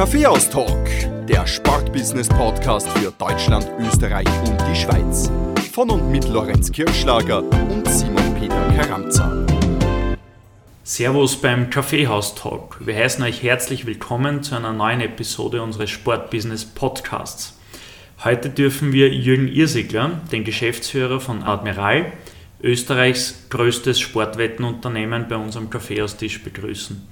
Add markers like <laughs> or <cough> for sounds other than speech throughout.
Kaffeehaus-Talk, der Sportbusiness-Podcast für Deutschland, Österreich und die Schweiz. Von und mit Lorenz Kirschlager und Simon Peter Karamza. Servus beim Kaffeehaus-Talk. Wir heißen euch herzlich willkommen zu einer neuen Episode unseres Sportbusiness-Podcasts. Heute dürfen wir Jürgen Irsigler, den Geschäftsführer von Admiral, Österreichs größtes Sportwettenunternehmen, bei unserem Kaffeehaustisch begrüßen.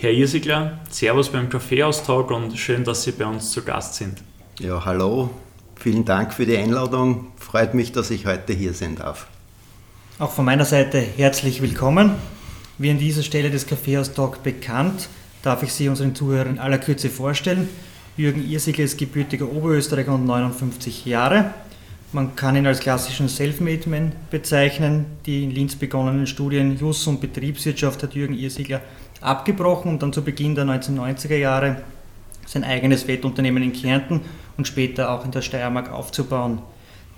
Herr Irsigler, Servus beim Kaffeeaustausch und schön, dass Sie bei uns zu Gast sind. Ja, hallo, vielen Dank für die Einladung. Freut mich, dass ich heute hier sein darf. Auch von meiner Seite herzlich willkommen. Wie an dieser Stelle des Kaffeehaus-Talk bekannt, darf ich Sie unseren Zuhörern in aller Kürze vorstellen. Jürgen Irsigler ist gebürtiger Oberösterreicher und 59 Jahre. Man kann ihn als klassischen Selfmade-Man bezeichnen. Die in Linz begonnenen Studien Jus und Betriebswirtschaft hat Jürgen Irsigler abgebrochen und dann zu Beginn der 1990er Jahre sein eigenes Wettunternehmen in Kärnten und später auch in der Steiermark aufzubauen.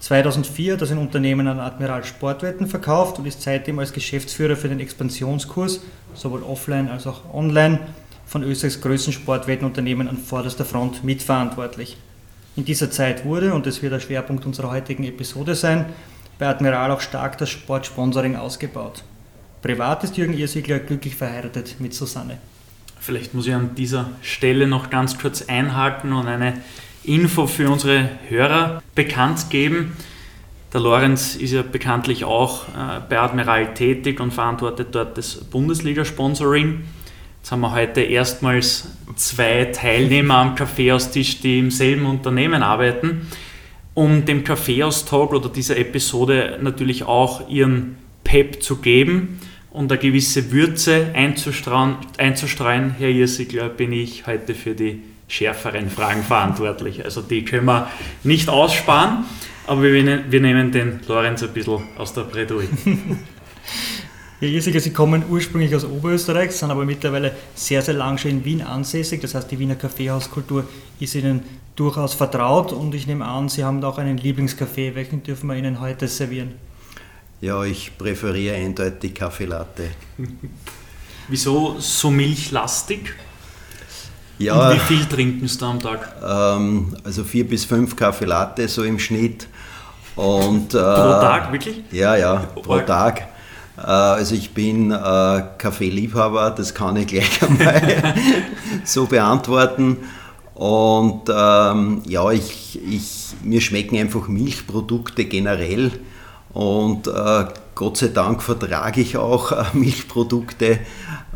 2004 hat er sein Unternehmen an Admiral Sportwetten verkauft und ist seitdem als Geschäftsführer für den Expansionskurs, sowohl offline als auch online, von Österreichs größten Sportwettenunternehmen an vorderster Front mitverantwortlich. In dieser Zeit wurde, und das wird der Schwerpunkt unserer heutigen Episode sein, bei Admiral auch stark das Sportsponsoring ausgebaut. Privat ist Jürgen Irsigler glücklich verheiratet mit Susanne. Vielleicht muss ich an dieser Stelle noch ganz kurz einhaken und eine Info für unsere Hörer bekannt geben. Der Lorenz ist ja bekanntlich auch äh, bei Admiral tätig und verantwortet dort das Bundesliga-Sponsoring. Jetzt haben wir heute erstmals zwei Teilnehmer am Kaffeehaustisch, die im selben Unternehmen arbeiten, um dem Kaffeehaustalk oder dieser Episode natürlich auch ihren Pep zu geben und eine gewisse Würze einzustreuen, einzustreuen Herr Irsigler, bin ich heute für die schärferen Fragen verantwortlich. Also die können wir nicht aussparen, aber wir, wir nehmen den Lorenz ein bisschen aus der Bredouille. <laughs> Herr Irsigler, Sie kommen ursprünglich aus Oberösterreich, sind aber mittlerweile sehr, sehr lang schon in Wien ansässig. Das heißt, die Wiener Kaffeehauskultur ist Ihnen durchaus vertraut und ich nehme an, Sie haben auch einen Lieblingskaffee. Welchen dürfen wir Ihnen heute servieren? Ja, ich präferiere eindeutig Kaffee Latte. <laughs> Wieso so milchlastig? Ja, Und wie viel trinken Sie da am Tag? Ähm, also vier bis fünf Kaffee Latte so im Schnitt. Und, Pro äh, Tag, wirklich? Ja, ja, pro Org. Tag. Äh, also ich bin äh, Kaffeeliebhaber, das kann ich gleich <laughs> einmal <laughs> so beantworten. Und ähm, ja, ich, ich, mir schmecken einfach Milchprodukte generell. Und äh, Gott sei Dank vertrage ich auch äh, <laughs> Milchprodukte.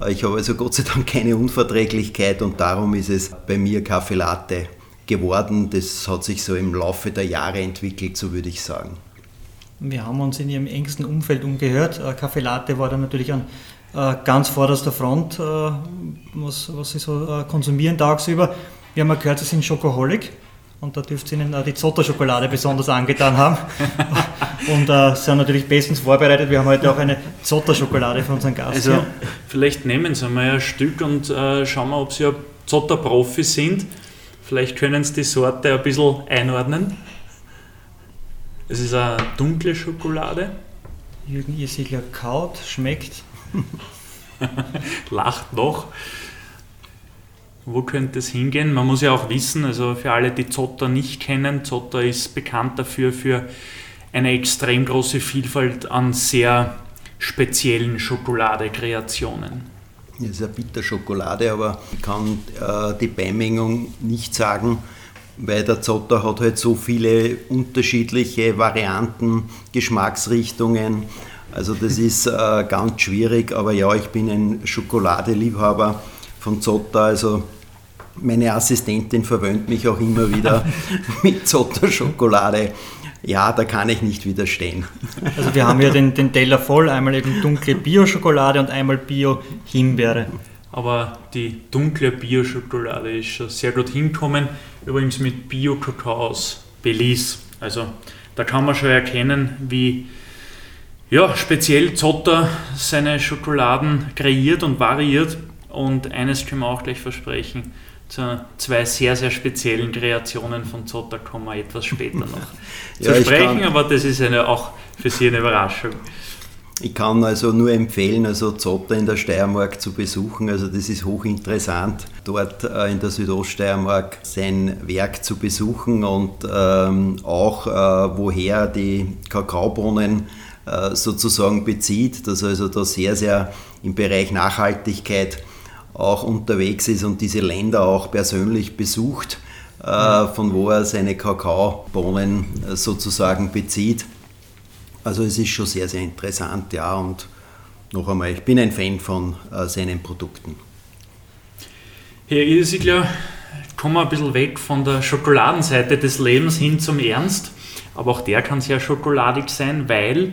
Ich habe also Gott sei Dank keine Unverträglichkeit und darum ist es bei mir Kaffee Latte geworden. Das hat sich so im Laufe der Jahre entwickelt, so würde ich sagen. Wir haben uns in Ihrem engsten Umfeld umgehört. Äh, Kaffee Latte war dann natürlich an äh, ganz vorderster Front, äh, was, was Sie so konsumieren tagsüber. Wir haben gehört, Sie sind Schokoholik und da dürfte Ihnen äh, die Zotter-Schokolade besonders angetan haben. <laughs> und äh, sind natürlich bestens vorbereitet. Wir haben heute auch eine Zotter-Schokolade für unseren Gast Also hier. vielleicht nehmen Sie mal ein Stück und äh, schauen wir, ob Sie ein Zotter-Profi sind. Vielleicht können Sie die Sorte ein bisschen einordnen. Es ist eine dunkle Schokolade, Jürgen Irsigler kaut, schmeckt. <laughs> lacht noch. Wo könnte es hingehen? Man muss ja auch wissen, also für alle, die Zotter nicht kennen, Zotter ist bekannt dafür für eine extrem große Vielfalt an sehr speziellen Schokoladekreationen. Das ist eine Bitterschokolade, aber ich kann äh, die Beimengung nicht sagen, weil der Zotter hat halt so viele unterschiedliche Varianten, Geschmacksrichtungen. Also das ist äh, ganz schwierig, aber ja, ich bin ein Schokoladeliebhaber von Zotter, also meine Assistentin verwöhnt mich auch immer wieder <laughs> mit Zotter-Schokolade. Ja, da kann ich nicht widerstehen. Also wir haben hier den, den Teller voll, einmal eben dunkle Bio-Schokolade und einmal Bio-Himbeere. Aber die dunkle Bio-Schokolade ist schon sehr gut hinkommen. Übrigens mit Bio-Kakao aus Belize. Also da kann man schon erkennen, wie ja, speziell Zotter seine Schokoladen kreiert und variiert. Und eines können wir auch gleich versprechen. Zu zwei sehr, sehr speziellen Kreationen von Zotter kommen wir etwas später noch <laughs> zu sprechen, kann- aber das ist eine, auch für Sie eine Überraschung. Ich kann also nur empfehlen, also Zotter in der Steiermark zu besuchen. Also das ist hochinteressant, dort äh, in der Südoststeiermark sein Werk zu besuchen und ähm, auch äh, woher die Kakaobohnen äh, sozusagen bezieht, dass also da sehr, sehr im Bereich Nachhaltigkeit auch unterwegs ist und diese Länder auch persönlich besucht, äh, von wo er seine Kakaobohnen äh, sozusagen bezieht. Also es ist schon sehr, sehr interessant, ja. Und noch einmal, ich bin ein Fan von äh, seinen Produkten. Herr Isigler, kommen wir ein bisschen weg von der Schokoladenseite des Lebens hin zum Ernst. Aber auch der kann sehr schokoladig sein, weil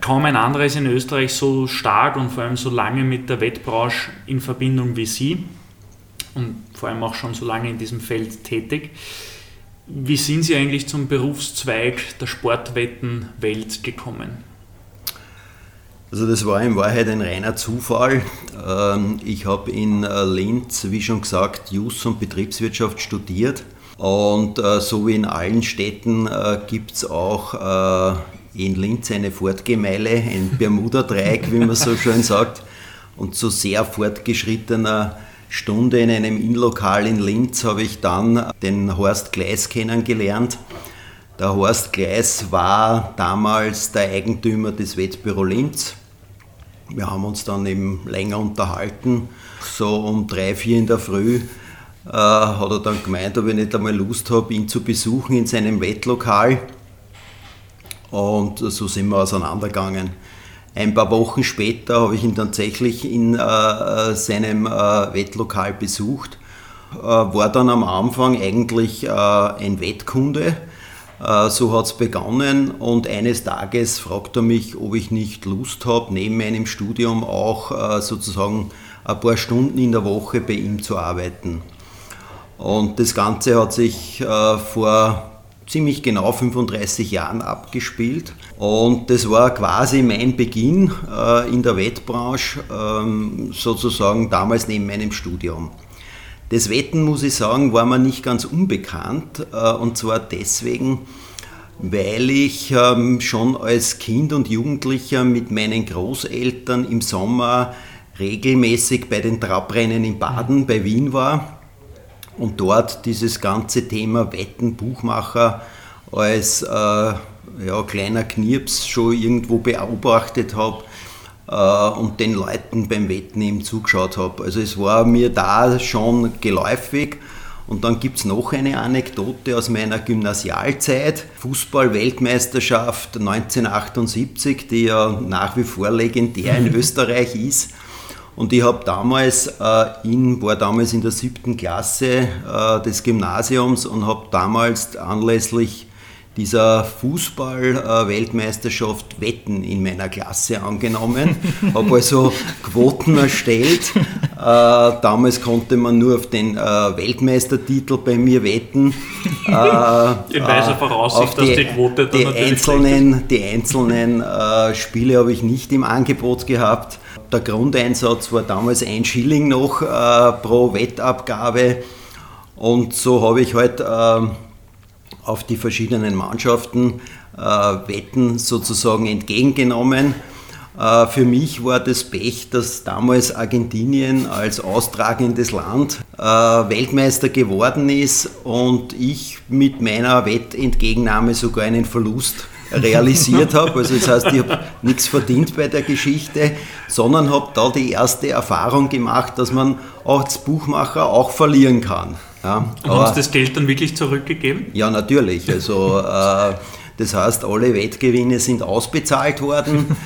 kaum ein anderer ist in Österreich so stark und vor allem so lange mit der Wettbranche in Verbindung wie Sie und vor allem auch schon so lange in diesem Feld tätig. Wie sind Sie eigentlich zum Berufszweig der Sportwettenwelt gekommen? Also das war in Wahrheit ein reiner Zufall. Ähm, ich habe in äh, Linz, wie schon gesagt, Jus und Betriebswirtschaft studiert. Und äh, so wie in allen Städten äh, gibt es auch in Linz eine Fortgemeile, ein Bermuda-Dreieck, wie man so schön sagt. Und zu sehr fortgeschrittener Stunde in einem Innenlokal in Linz habe ich dann den Horst Gleis kennengelernt. Der Horst Gleis war damals der Eigentümer des Wettbüro Linz. Wir haben uns dann eben länger unterhalten. So um drei, vier in der Früh äh, hat er dann gemeint, ob ich nicht einmal Lust habe, ihn zu besuchen in seinem Wettlokal. Und so sind wir auseinandergegangen. Ein paar Wochen später habe ich ihn tatsächlich in äh, seinem äh, Wettlokal besucht. Äh, war dann am Anfang eigentlich äh, ein Wettkunde. Äh, so hat es begonnen und eines Tages fragt er mich, ob ich nicht Lust habe, neben meinem Studium auch äh, sozusagen ein paar Stunden in der Woche bei ihm zu arbeiten. Und das Ganze hat sich vor ziemlich genau 35 Jahren abgespielt. Und das war quasi mein Beginn äh, in der Wettbranche, ähm, sozusagen damals neben meinem Studium. Das Wetten, muss ich sagen, war mir nicht ganz unbekannt. Äh, und zwar deswegen, weil ich ähm, schon als Kind und Jugendlicher mit meinen Großeltern im Sommer regelmäßig bei den Trabrennen in Baden bei Wien war und dort dieses ganze Thema Wetten, Buchmacher als äh, ja, kleiner Knirps schon irgendwo beobachtet habe äh, und den Leuten beim Wetten eben zugeschaut habe. Also es war mir da schon geläufig. Und dann gibt es noch eine Anekdote aus meiner Gymnasialzeit. Fußball-Weltmeisterschaft 1978, die ja nach wie vor legendär in <laughs> Österreich ist. Und ich habe damals, äh, in, war damals in der siebten Klasse äh, des Gymnasiums und habe damals anlässlich dieser Fußball-Weltmeisterschaft äh, Wetten in meiner Klasse angenommen. <laughs> habe also Quoten erstellt. Äh, damals konnte man nur auf den äh, Weltmeistertitel bei mir wetten. <laughs> in weiser Voraussicht, die, dass die Quote dann die einzelnen, Die einzelnen Spiele habe ich nicht im Angebot gehabt. Der Grundeinsatz war damals ein Schilling noch äh, pro Wettabgabe. Und so habe ich halt äh, auf die verschiedenen Mannschaften äh, Wetten sozusagen entgegengenommen. Äh, für mich war das Pech, dass damals Argentinien als austragendes Land äh, Weltmeister geworden ist und ich mit meiner Wettentgegennahme sogar einen Verlust realisiert habe. Also das heißt, ich habe nichts verdient bei der Geschichte, sondern habe da die erste Erfahrung gemacht, dass man als Buchmacher auch verlieren kann. Ja, Und haben Sie das Geld dann wirklich zurückgegeben? Ja, natürlich. Also äh, das heißt, alle Wettgewinne sind ausbezahlt worden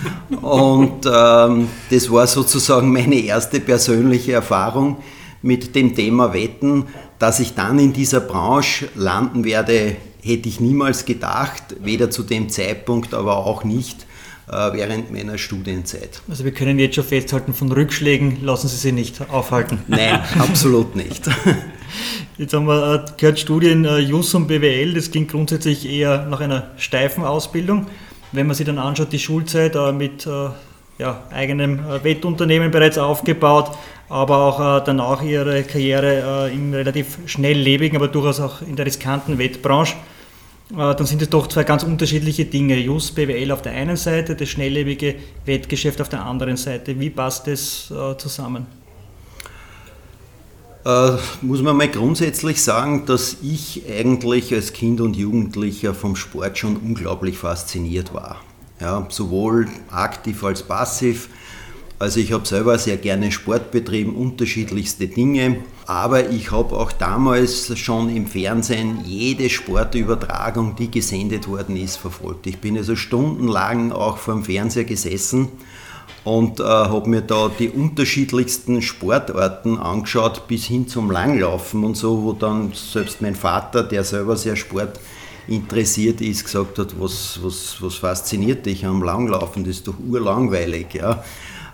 und ähm, das war sozusagen meine erste persönliche Erfahrung mit dem Thema Wetten, dass ich dann in dieser Branche landen werde, hätte ich niemals gedacht, weder zu dem Zeitpunkt, aber auch nicht äh, während meiner Studienzeit. Also wir können jetzt schon festhalten, von Rückschlägen lassen Sie sich nicht aufhalten. Nein, <laughs> absolut nicht. Jetzt haben wir äh, gehört, Studien äh, JUS und BWL, das klingt grundsätzlich eher nach einer steifen Ausbildung. Wenn man sich dann anschaut, die Schulzeit mit ja, eigenem Wettunternehmen bereits aufgebaut, aber auch danach ihre Karriere im relativ schnelllebigen, aber durchaus auch in der riskanten Wettbranche. Äh, dann sind es doch zwei ganz unterschiedliche Dinge. Just BWL auf der einen Seite, das schnelllebige Wettgeschäft auf der anderen Seite. Wie passt das äh, zusammen? Äh, muss man mal grundsätzlich sagen, dass ich eigentlich als Kind und Jugendlicher vom Sport schon unglaublich fasziniert war. Ja, sowohl aktiv als passiv. Also ich habe selber sehr gerne Sport betrieben, unterschiedlichste Dinge. Aber ich habe auch damals schon im Fernsehen jede Sportübertragung, die gesendet worden ist, verfolgt. Ich bin also stundenlang auch vor dem Fernseher gesessen und äh, habe mir da die unterschiedlichsten Sportarten angeschaut, bis hin zum Langlaufen und so, wo dann selbst mein Vater, der selber sehr Sport interessiert ist, gesagt hat, was, was, was fasziniert dich am Langlaufen, das ist doch urlangweilig. Ja.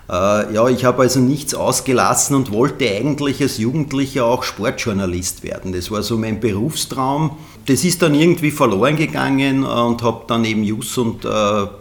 Äh, ja, ich habe also nichts ausgelassen und wollte eigentlich als Jugendlicher auch Sportjournalist werden. Das war so mein Berufstraum. Das ist dann irgendwie verloren gegangen und habe dann eben Jus und äh,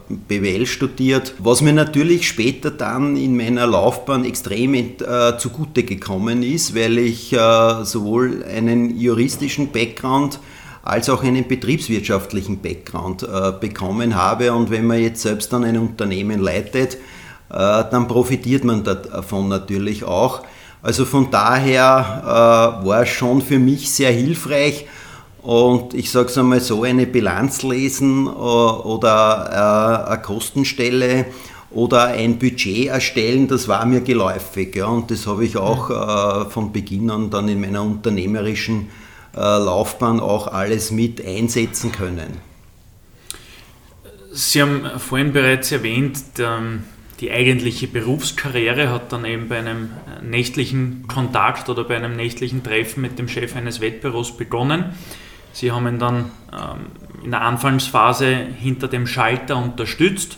BWL studiert, was mir natürlich später dann in meiner Laufbahn extrem äh, zugute gekommen ist, weil ich äh, sowohl einen juristischen Background als auch einen betriebswirtschaftlichen Background äh, bekommen habe. Und wenn man jetzt selbst dann ein Unternehmen leitet, äh, dann profitiert man davon natürlich auch. Also von daher äh, war es schon für mich sehr hilfreich und ich sage es einmal so, eine Bilanz lesen äh, oder eine Kostenstelle oder ein Budget erstellen, das war mir geläufig. Ja, und das habe ich auch von Beginn an dann in meiner unternehmerischen Laufbahn auch alles mit einsetzen können. Sie haben vorhin bereits erwähnt, die eigentliche Berufskarriere hat dann eben bei einem nächtlichen Kontakt oder bei einem nächtlichen Treffen mit dem Chef eines Wettbüros begonnen. Sie haben ihn dann ähm, in der Anfangsphase hinter dem Schalter unterstützt.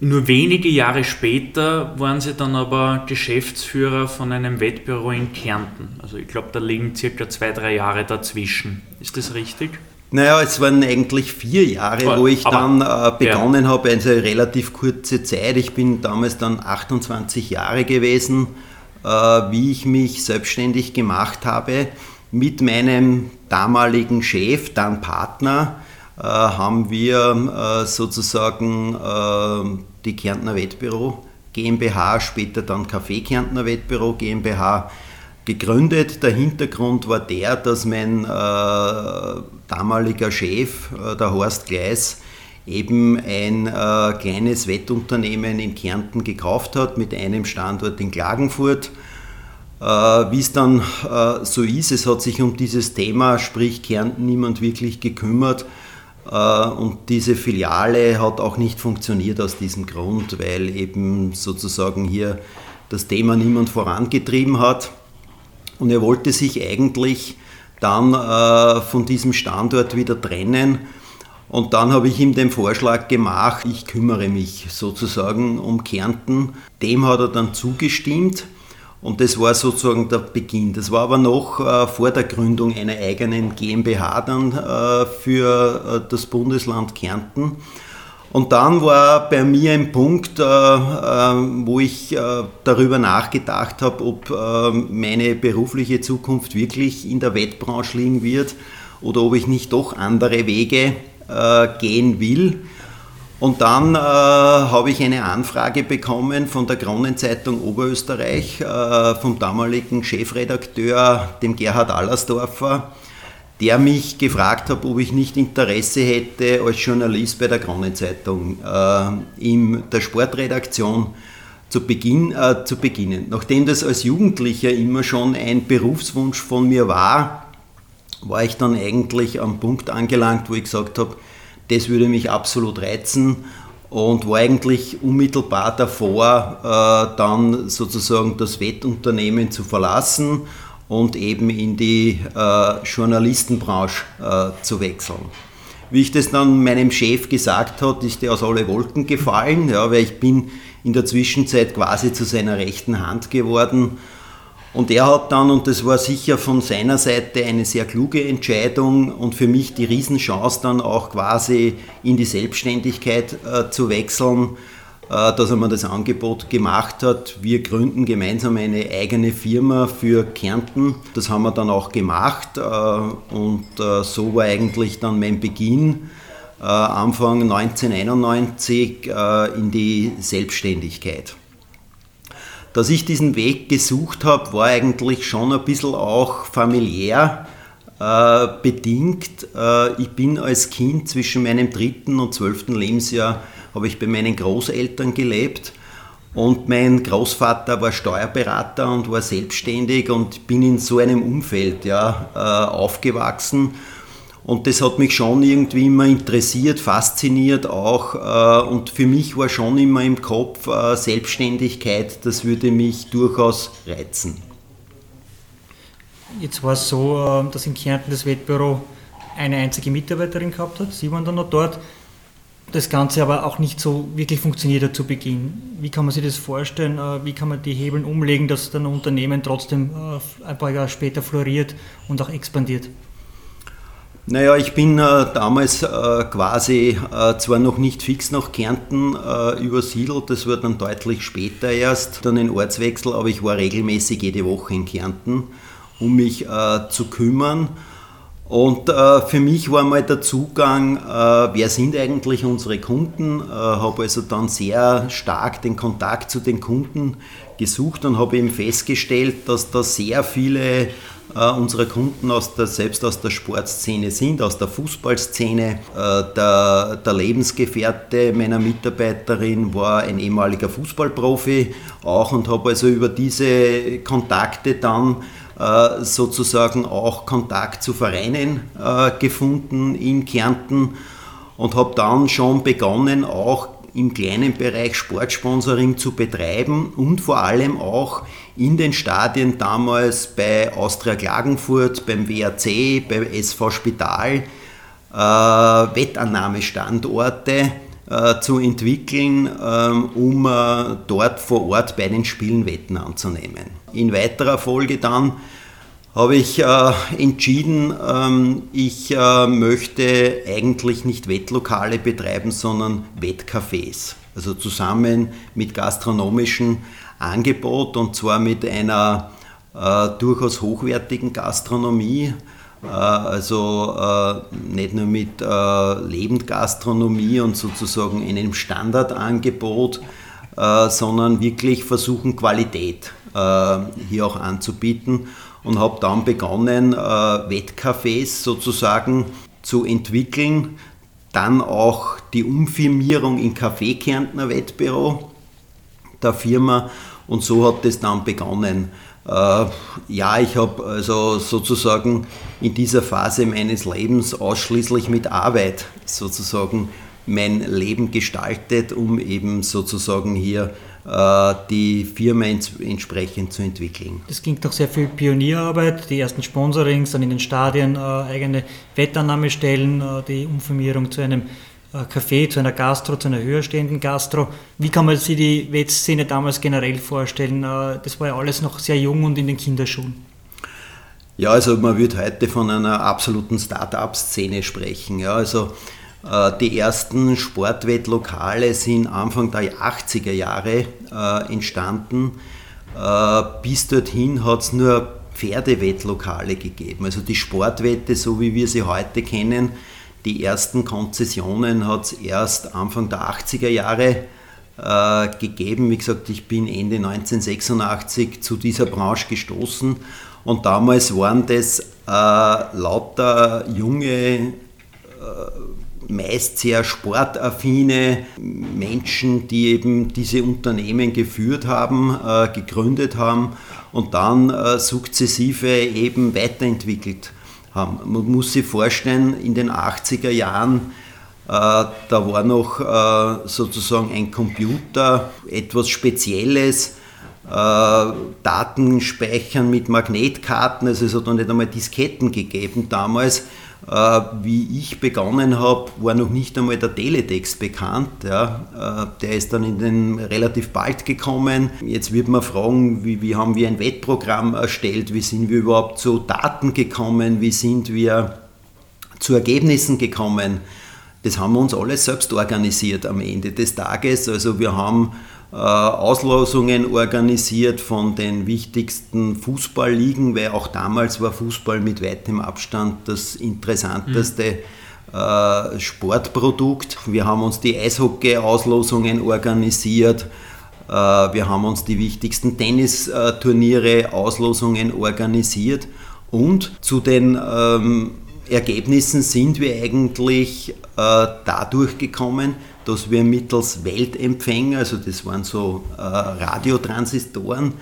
Nur wenige Jahre später waren sie dann aber Geschäftsführer von einem Wettbüro in Kärnten. Also ich glaube, da liegen circa zwei, drei Jahre dazwischen. Ist das richtig? Naja, es waren eigentlich vier Jahre, wo ich dann äh, begonnen ja. habe, also relativ kurze Zeit. Ich bin damals dann 28 Jahre gewesen, äh, wie ich mich selbstständig gemacht habe. Mit meinem damaligen Chef, dann Partner, äh, haben wir äh, sozusagen äh, die Kärntner Wettbüro GmbH, später dann Café Kärntner Wettbüro GmbH gegründet. Der Hintergrund war der, dass mein äh, damaliger Chef, äh, der Horst Gleis, eben ein äh, kleines Wettunternehmen in Kärnten gekauft hat mit einem Standort in Klagenfurt. Äh, Wie es dann äh, so ist, es hat sich um dieses Thema, sprich Kärnten, niemand wirklich gekümmert. Äh, und diese Filiale hat auch nicht funktioniert aus diesem Grund, weil eben sozusagen hier das Thema niemand vorangetrieben hat. Und er wollte sich eigentlich dann äh, von diesem Standort wieder trennen. Und dann habe ich ihm den Vorschlag gemacht, ich kümmere mich sozusagen um Kärnten. Dem hat er dann zugestimmt und das war sozusagen der Beginn. Das war aber noch äh, vor der Gründung einer eigenen GmbH dann äh, für äh, das Bundesland Kärnten. Und dann war bei mir ein Punkt, äh, äh, wo ich äh, darüber nachgedacht habe, ob meine berufliche Zukunft wirklich in der Wettbranche liegen wird oder ob ich nicht doch andere Wege gehen will. Und dann habe ich eine Anfrage bekommen von der Kronenzeitung Oberösterreich, vom damaligen Chefredakteur, dem Gerhard Allersdorfer, der mich gefragt hat, ob ich nicht Interesse hätte, als Journalist bei der Kronenzeitung äh, in der Sportredaktion zu, Beginn, äh, zu beginnen. Nachdem das als Jugendlicher immer schon ein Berufswunsch von mir war, war ich dann eigentlich am Punkt angelangt, wo ich gesagt habe, das würde mich absolut reizen und war eigentlich unmittelbar davor, äh, dann sozusagen das Wettunternehmen zu verlassen und eben in die äh, Journalistenbranche äh, zu wechseln. Wie ich das dann meinem Chef gesagt habe, ist der aus alle Wolken gefallen, ja, weil ich bin in der Zwischenzeit quasi zu seiner rechten Hand geworden. Und er hat dann, und das war sicher von seiner Seite eine sehr kluge Entscheidung und für mich die Riesenchance dann auch quasi in die Selbstständigkeit äh, zu wechseln, dass er mir das Angebot gemacht hat. Wir gründen gemeinsam eine eigene Firma für Kärnten. Das haben wir dann auch gemacht und so war eigentlich dann mein Beginn Anfang 1991 in die Selbstständigkeit. Dass ich diesen Weg gesucht habe, war eigentlich schon ein bisschen auch familiär äh, bedingt. Äh, ich bin als Kind zwischen meinem dritten und zwölften Lebensjahr habe ich bei meinen Großeltern gelebt. Und mein Großvater war Steuerberater und war selbstständig und bin in so einem Umfeld ja, äh, aufgewachsen. Und das hat mich schon irgendwie immer interessiert, fasziniert auch. Äh, und für mich war schon immer im Kopf äh, Selbstständigkeit, das würde mich durchaus reizen. Jetzt war es so, dass in Kärnten das Wettbüro eine einzige Mitarbeiterin gehabt hat. Sie waren dann noch dort. Das Ganze aber auch nicht so wirklich funktioniert zu Beginn. Wie kann man sich das vorstellen? Wie kann man die Hebeln umlegen, dass dann ein Unternehmen trotzdem ein paar Jahre später floriert und auch expandiert? Naja, ich bin äh, damals äh, quasi äh, zwar noch nicht fix nach Kärnten äh, übersiedelt, das war dann deutlich später erst, dann ein Ortswechsel, aber ich war regelmäßig jede Woche in Kärnten, um mich äh, zu kümmern. Und äh, für mich war mal der Zugang, wer sind eigentlich unsere Kunden, habe also dann sehr stark den Kontakt zu den Kunden gesucht und habe eben festgestellt, dass da sehr viele äh, unsere Kunden aus der, selbst aus der Sportszene sind, aus der Fußballszene. Äh, der, der Lebensgefährte meiner Mitarbeiterin war ein ehemaliger Fußballprofi auch und habe also über diese Kontakte dann äh, sozusagen auch Kontakt zu Vereinen äh, gefunden in Kärnten und habe dann schon begonnen, auch im kleinen Bereich Sportsponsoring zu betreiben und vor allem auch in den Stadien damals bei Austria Klagenfurt, beim WAC, beim SV Spital äh, Wettannahmestandorte äh, zu entwickeln, ähm, um äh, dort vor Ort bei den Spielen Wetten anzunehmen. In weiterer Folge dann habe ich äh, entschieden, ähm, ich äh, möchte eigentlich nicht Wettlokale betreiben, sondern Wettcafés. Also zusammen mit gastronomischem Angebot und zwar mit einer äh, durchaus hochwertigen Gastronomie. Äh, also äh, nicht nur mit äh, Lebendgastronomie und sozusagen einem Standardangebot, sondern wirklich versuchen, Qualität hier auch anzubieten und habe dann begonnen, Wettcafés sozusagen zu entwickeln. Dann auch die Umfirmierung in Café Kärntner Wettbüro der Firma und so hat es dann begonnen. Äh, ja, ich habe also sozusagen in dieser Phase meines Lebens ausschließlich mit Arbeit sozusagen mein Leben gestaltet, um eben sozusagen hier äh, die Firma entsprechend zu entwickeln. Das klingt doch sehr viel Pionierarbeit, die ersten Sponsorings, dann in den Stadien äh, eigene Wettannahmestellen, die Umfirmierung zu einem Café, zu einer Gastro, zu einer höher stehenden Gastro. Wie kann man sich die Wettszene damals generell vorstellen? Das war ja alles noch sehr jung und in den Kinderschuhen. Ja, also man würde heute von einer absoluten Start-up-Szene sprechen. Ja, also äh, die ersten Sportwettlokale sind Anfang der 80er Jahre äh, entstanden. Äh, bis dorthin hat es nur Pferdewettlokale gegeben. Also die Sportwette, so wie wir sie heute kennen, die ersten Konzessionen hat es erst Anfang der 80er Jahre äh, gegeben. Wie gesagt, ich bin Ende 1986 zu dieser Branche gestoßen und damals waren das äh, lauter junge meist sehr sportaffine Menschen, die eben diese Unternehmen geführt haben, äh, gegründet haben und dann äh, sukzessive eben weiterentwickelt haben. Man muss sich vorstellen, in den 80er Jahren, äh, da war noch sozusagen ein Computer etwas Spezielles, Daten speichern mit Magnetkarten, also es hat noch nicht einmal Disketten gegeben damals. Äh, wie ich begonnen habe, war noch nicht einmal der Teletext bekannt. Ja. Äh, der ist dann in den relativ bald gekommen. Jetzt wird man fragen, wie, wie haben wir ein Wettprogramm erstellt, wie sind wir überhaupt zu Daten gekommen, wie sind wir zu Ergebnissen gekommen. das haben wir uns alles selbst organisiert am Ende des Tages. Also wir haben Auslosungen organisiert von den wichtigsten Fußballligen, weil auch damals war Fußball mit weitem Abstand das interessanteste mhm. Sportprodukt. Wir haben uns die Eishockey-Auslosungen organisiert. Äh, wir haben uns die wichtigsten Tennisturniere, Auslosungen organisiert und zu den ähm, Ergebnissen sind wir eigentlich äh, dadurch gekommen, dass wir mittels Weltempfänger, also das waren so äh, Radiotransistoren,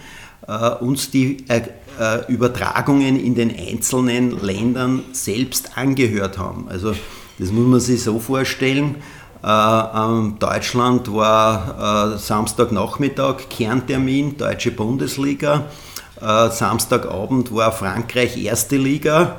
äh, uns die äh, äh, Übertragungen in den einzelnen Ländern selbst angehört haben. Also das muss man sich so vorstellen. Äh, Deutschland war äh, Samstagnachmittag Kerntermin, Deutsche Bundesliga. Samstagabend war Frankreich Erste Liga.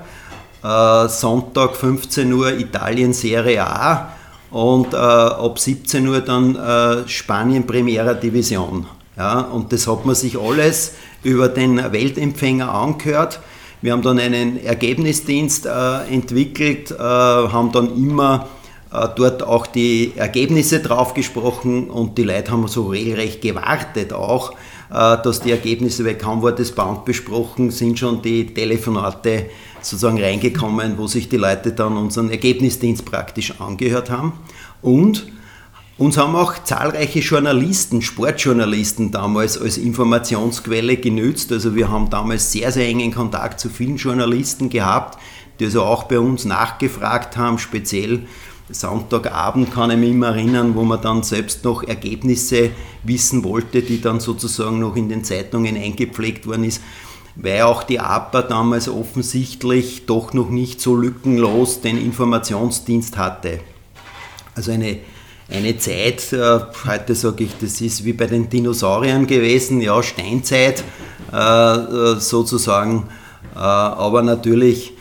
Sonntag 15 Uhr Italien Serie A und äh, ab 17 Uhr dann äh, Spanien Primera Division. Ja, und das hat man sich alles über den Weltempfänger angehört. Wir haben dann einen Ergebnisdienst äh, entwickelt, äh, haben dann immer äh, dort auch die Ergebnisse drauf gesprochen und die Leute haben so regelrecht gewartet auch, äh, dass die Ergebnisse, weil kaum wurde das Band besprochen, sind schon die Telefonate sozusagen reingekommen, wo sich die Leute dann unseren Ergebnisdienst praktisch angehört haben. Und uns haben auch zahlreiche Journalisten, Sportjournalisten damals als Informationsquelle genützt. Also wir haben damals sehr, sehr engen Kontakt zu vielen Journalisten gehabt, die also auch bei uns nachgefragt haben, speziell Sonntagabend kann ich mich immer erinnern, wo man dann selbst noch Ergebnisse wissen wollte, die dann sozusagen noch in den Zeitungen eingepflegt worden ist weil auch die APA damals offensichtlich doch noch nicht so lückenlos den Informationsdienst hatte. Also eine, eine Zeit, äh, heute sage ich, das ist wie bei den Dinosauriern gewesen, ja, Steinzeit äh, sozusagen, äh, aber natürlich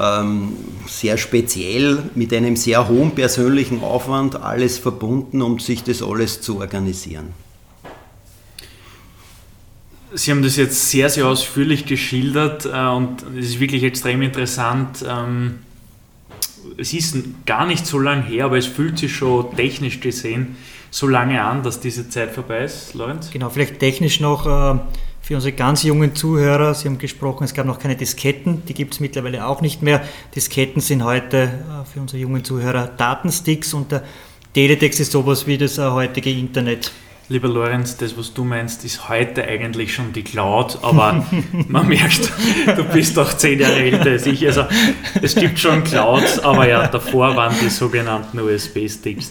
ähm, sehr speziell, mit einem sehr hohen persönlichen Aufwand, alles verbunden, um sich das alles zu organisieren. Sie haben das jetzt sehr, sehr ausführlich geschildert äh, und es ist wirklich extrem interessant. Ähm, es ist gar nicht so lange her, aber es fühlt sich schon technisch gesehen so lange an, dass diese Zeit vorbei ist, Lorenz? Genau, vielleicht technisch noch äh, für unsere ganz jungen Zuhörer. Sie haben gesprochen, es gab noch keine Disketten, die gibt es mittlerweile auch nicht mehr. Disketten sind heute äh, für unsere jungen Zuhörer Datensticks und der Teletext ist sowas wie das heutige Internet. Lieber Lorenz, das, was du meinst, ist heute eigentlich schon die Cloud, aber <laughs> man merkt, du bist doch zehn Jahre älter als ich. Also es gibt schon Clouds, aber ja, davor waren die sogenannten USB-Sticks.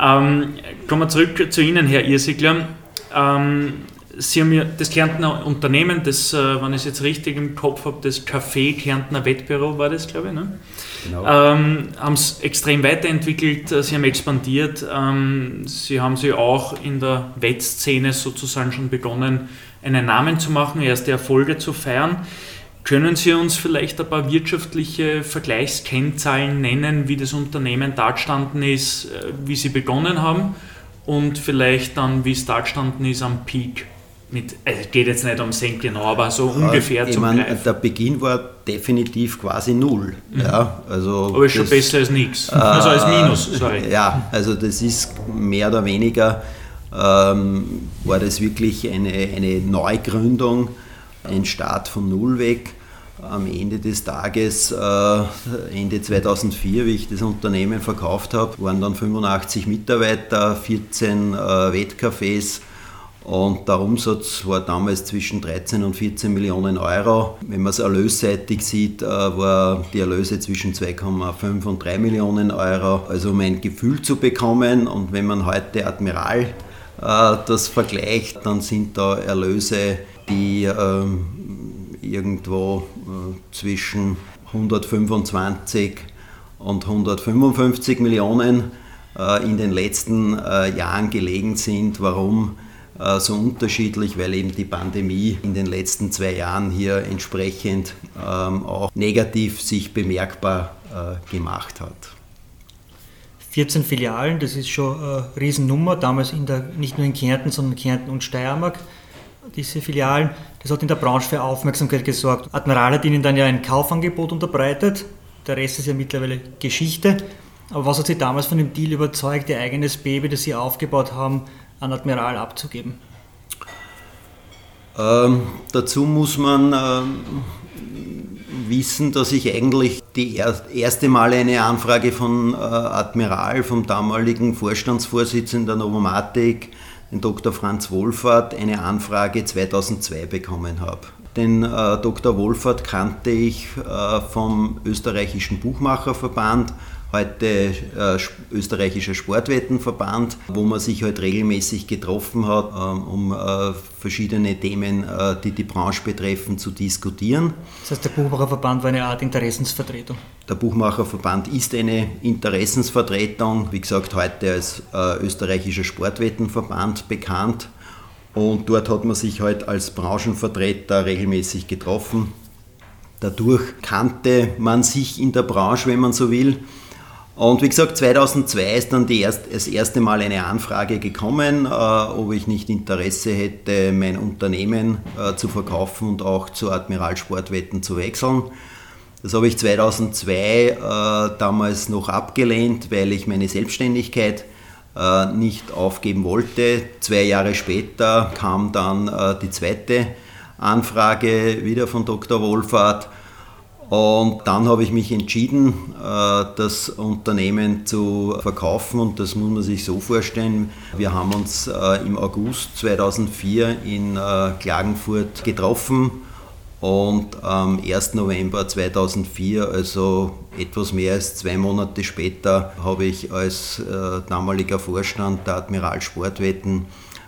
Ähm, kommen wir zurück zu Ihnen, Herr Irsigler. Ähm, Sie haben ja das Kärntner Unternehmen, das, äh, wenn ich es jetzt richtig im Kopf habe, das Café Kärntner Wettbüro war das, glaube ich. Ne? Genau. Ähm, haben es extrem weiterentwickelt, äh, sie haben expandiert, ähm, sie haben sich auch in der Wettszene sozusagen schon begonnen, einen Namen zu machen, erste Erfolge zu feiern. Können Sie uns vielleicht ein paar wirtschaftliche Vergleichskennzahlen nennen, wie das Unternehmen dargestanden ist, äh, wie Sie begonnen haben und vielleicht dann, wie es dargestanden ist am Peak? Mit, also es geht jetzt nicht um Cent genau, aber so ungefähr ich zum meine, Der Beginn war definitiv quasi null. Mhm. Ja, also aber ist schon besser als nichts. Äh, also als Minus, sorry. Ja, also das ist mehr oder weniger, ähm, war das wirklich eine, eine Neugründung, ein Start von Null weg. Am Ende des Tages, äh, Ende 2004, wie ich das Unternehmen verkauft habe, waren dann 85 Mitarbeiter, 14 äh, Wettcafés, und der Umsatz war damals zwischen 13 und 14 Millionen Euro. Wenn man es erlösseitig sieht, äh, war die Erlöse zwischen 2,5 und 3 Millionen Euro. Also um ein Gefühl zu bekommen. Und wenn man heute Admiral äh, das vergleicht, dann sind da Erlöse, die ähm, irgendwo äh, zwischen 125 und 155 Millionen in den letzten Jahren gelegen sind. Warum? Äh, so unterschiedlich, weil eben die Pandemie in den letzten zwei Jahren hier entsprechend ähm, auch negativ sich bemerkbar äh, gemacht hat. 14 Filialen, das ist schon eine Riesennummer, damals der, nicht nur in Kärnten, sondern Kärnten und Steiermark, diese Filialen. Das hat in der Branche für Aufmerksamkeit gesorgt. Admiral hat ihnen dann ja ein Kaufangebot unterbreitet, der Rest ist ja mittlerweile Geschichte. Aber was hat Sie damals von dem Deal überzeugt, Ihr eigenes Baby, das Sie aufgebaut haben, an Admiral abzugeben? Ähm, dazu muss man ähm, wissen, dass ich eigentlich die erste Mal eine Anfrage von äh, Admiral, vom damaligen Vorstandsvorsitzenden der Novomatic, den Dr. Franz Wohlfahrt, eine Anfrage 2002 bekommen habe. Den äh, Dr. Wohlfahrt kannte ich äh, vom österreichischen Buchmacherverband heute äh, österreichischer Sportwettenverband, wo man sich halt regelmäßig getroffen hat, ähm, um äh, verschiedene Themen, äh, die die Branche betreffen, zu diskutieren. Das heißt, der Buchmacherverband war eine Art Interessensvertretung? Der Buchmacherverband ist eine Interessensvertretung, wie gesagt, heute als äh, österreichischer Sportwettenverband bekannt. Und dort hat man sich halt als Branchenvertreter regelmäßig getroffen. Dadurch kannte man sich in der Branche, wenn man so will. Und wie gesagt, 2002 ist dann erst, das erste Mal eine Anfrage gekommen, äh, ob ich nicht Interesse hätte, mein Unternehmen äh, zu verkaufen und auch zu Admiral Sportwetten zu wechseln. Das habe ich 2002 äh, damals noch abgelehnt, weil ich meine Selbstständigkeit äh, nicht aufgeben wollte. Zwei Jahre später kam dann äh, die zweite Anfrage wieder von Dr. Wohlfahrt und dann habe ich mich entschieden, äh, das Unternehmen zu verkaufen und das muss man sich so vorstellen. Wir haben uns äh, im August 2004 in äh, Klagenfurt getroffen und am 1. November 2004, also etwas mehr als zwei Monate später, habe ich als damaliger Vorstand der Admiral Sportwetten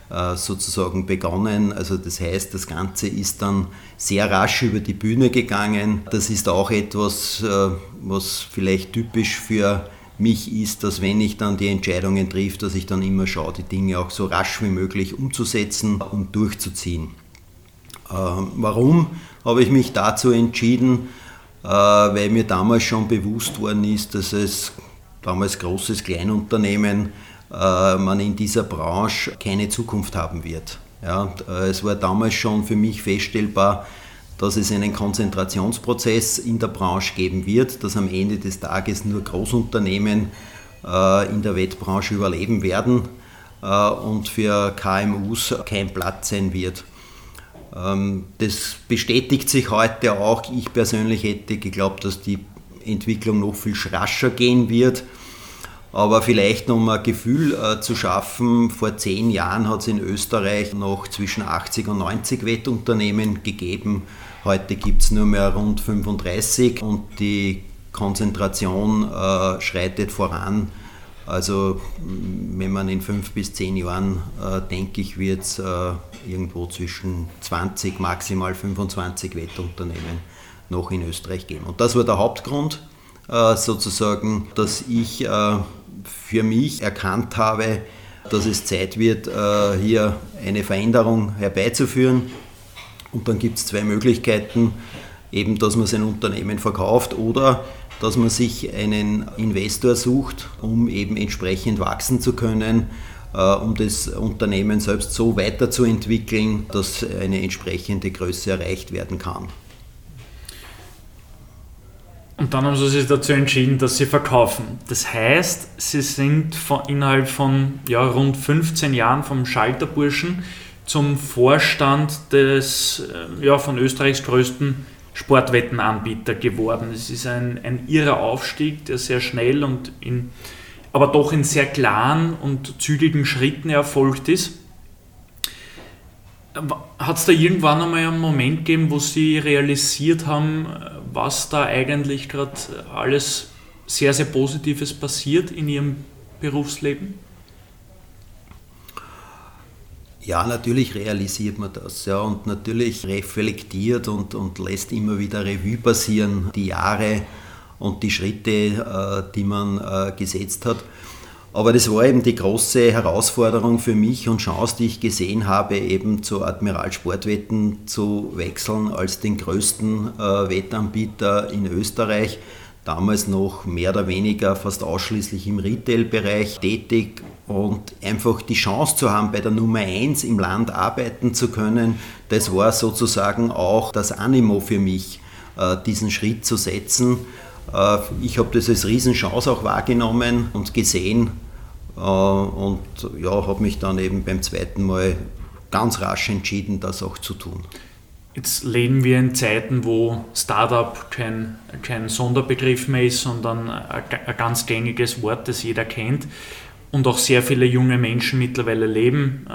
sozusagen begonnen. Also das heißt, das Ganze ist dann sehr rasch über die Bühne gegangen. Das ist auch etwas, äh, was vielleicht typisch für mich ist, dass wenn ich dann die Entscheidungen trifft, dass ich dann immer schaue, die Dinge auch so rasch wie möglich umzusetzen und durchzuziehen. Ähm, warum habe ich mich dazu entschieden? Äh, weil mir damals schon bewusst worden ist, dass es damals großes Kleinunternehmen äh, man in dieser Branche keine Zukunft haben wird. Ja, äh, es war damals schon für mich feststellbar, dass es einen Konzentrationsprozess in der Branche geben wird, dass am Ende des Tages nur Großunternehmen äh, in der Wettbranche überleben werden und für KMUs kein Platz sein wird. Ähm, das bestätigt sich heute auch. Ich persönlich hätte geglaubt, dass die Entwicklung noch viel rascher gehen wird. Aber vielleicht um ein Gefühl äh, zu schaffen, vor zehn Jahren hat es in Österreich noch zwischen 80 und 90 Wettunternehmen gegeben. Heute gibt es nur mehr rund 35 und die Konzentration äh, schreitet voran. Also wenn man in fünf bis zehn Jahren, äh, denke ich, wird es äh, irgendwo zwischen 20, maximal 25 Wettunternehmen noch in Österreich geben. Und das war der Hauptgrund äh, sozusagen, dass ich für mich erkannt habe, dass es Zeit wird, äh, hier eine Veränderung herbeizuführen. Und dann gibt es zwei Möglichkeiten, eben dass man sein Unternehmen verkauft oder dass man sich einen Investor sucht, um eben entsprechend wachsen zu können, äh, um das Unternehmen selbst so weiterzuentwickeln, dass eine entsprechende Größe erreicht werden kann. Und dann haben sie sich dazu entschieden, dass sie verkaufen. Das heißt, sie sind von, innerhalb von ja, rund 15 Jahren vom Schalterburschen zum Vorstand des äh, ja, von Österreichs größten Sportwettenanbieter geworden. Es ist ein, ein irrer Aufstieg, der sehr schnell und in, aber doch in sehr klaren und zügigen Schritten erfolgt ist. Hat es da irgendwann einmal einen Moment gegeben, wo Sie realisiert haben, was da eigentlich gerade alles sehr, sehr Positives passiert in Ihrem Berufsleben? Ja, natürlich realisiert man das. Ja, und natürlich reflektiert und, und lässt immer wieder Revue passieren, die Jahre und die Schritte, äh, die man äh, gesetzt hat. Aber das war eben die große Herausforderung für mich und Chance, die ich gesehen habe, eben zu Admiral Sportwetten zu wechseln als den größten äh, Wettanbieter in Österreich. Damals noch mehr oder weniger fast ausschließlich im Retail-Bereich tätig und einfach die Chance zu haben, bei der Nummer 1 im Land arbeiten zu können, das war sozusagen auch das Animo für mich, äh, diesen Schritt zu setzen Äh, ich habe das als Riesenchance auch wahrgenommen und gesehen und ja, habe mich dann eben beim zweiten Mal ganz rasch entschieden, das auch zu tun. Jetzt leben wir in Zeiten, wo Startup kein, kein Sonderbegriff mehr ist, sondern ein, ein ganz gängiges Wort, das jeder kennt und auch sehr viele junge Menschen mittlerweile leben.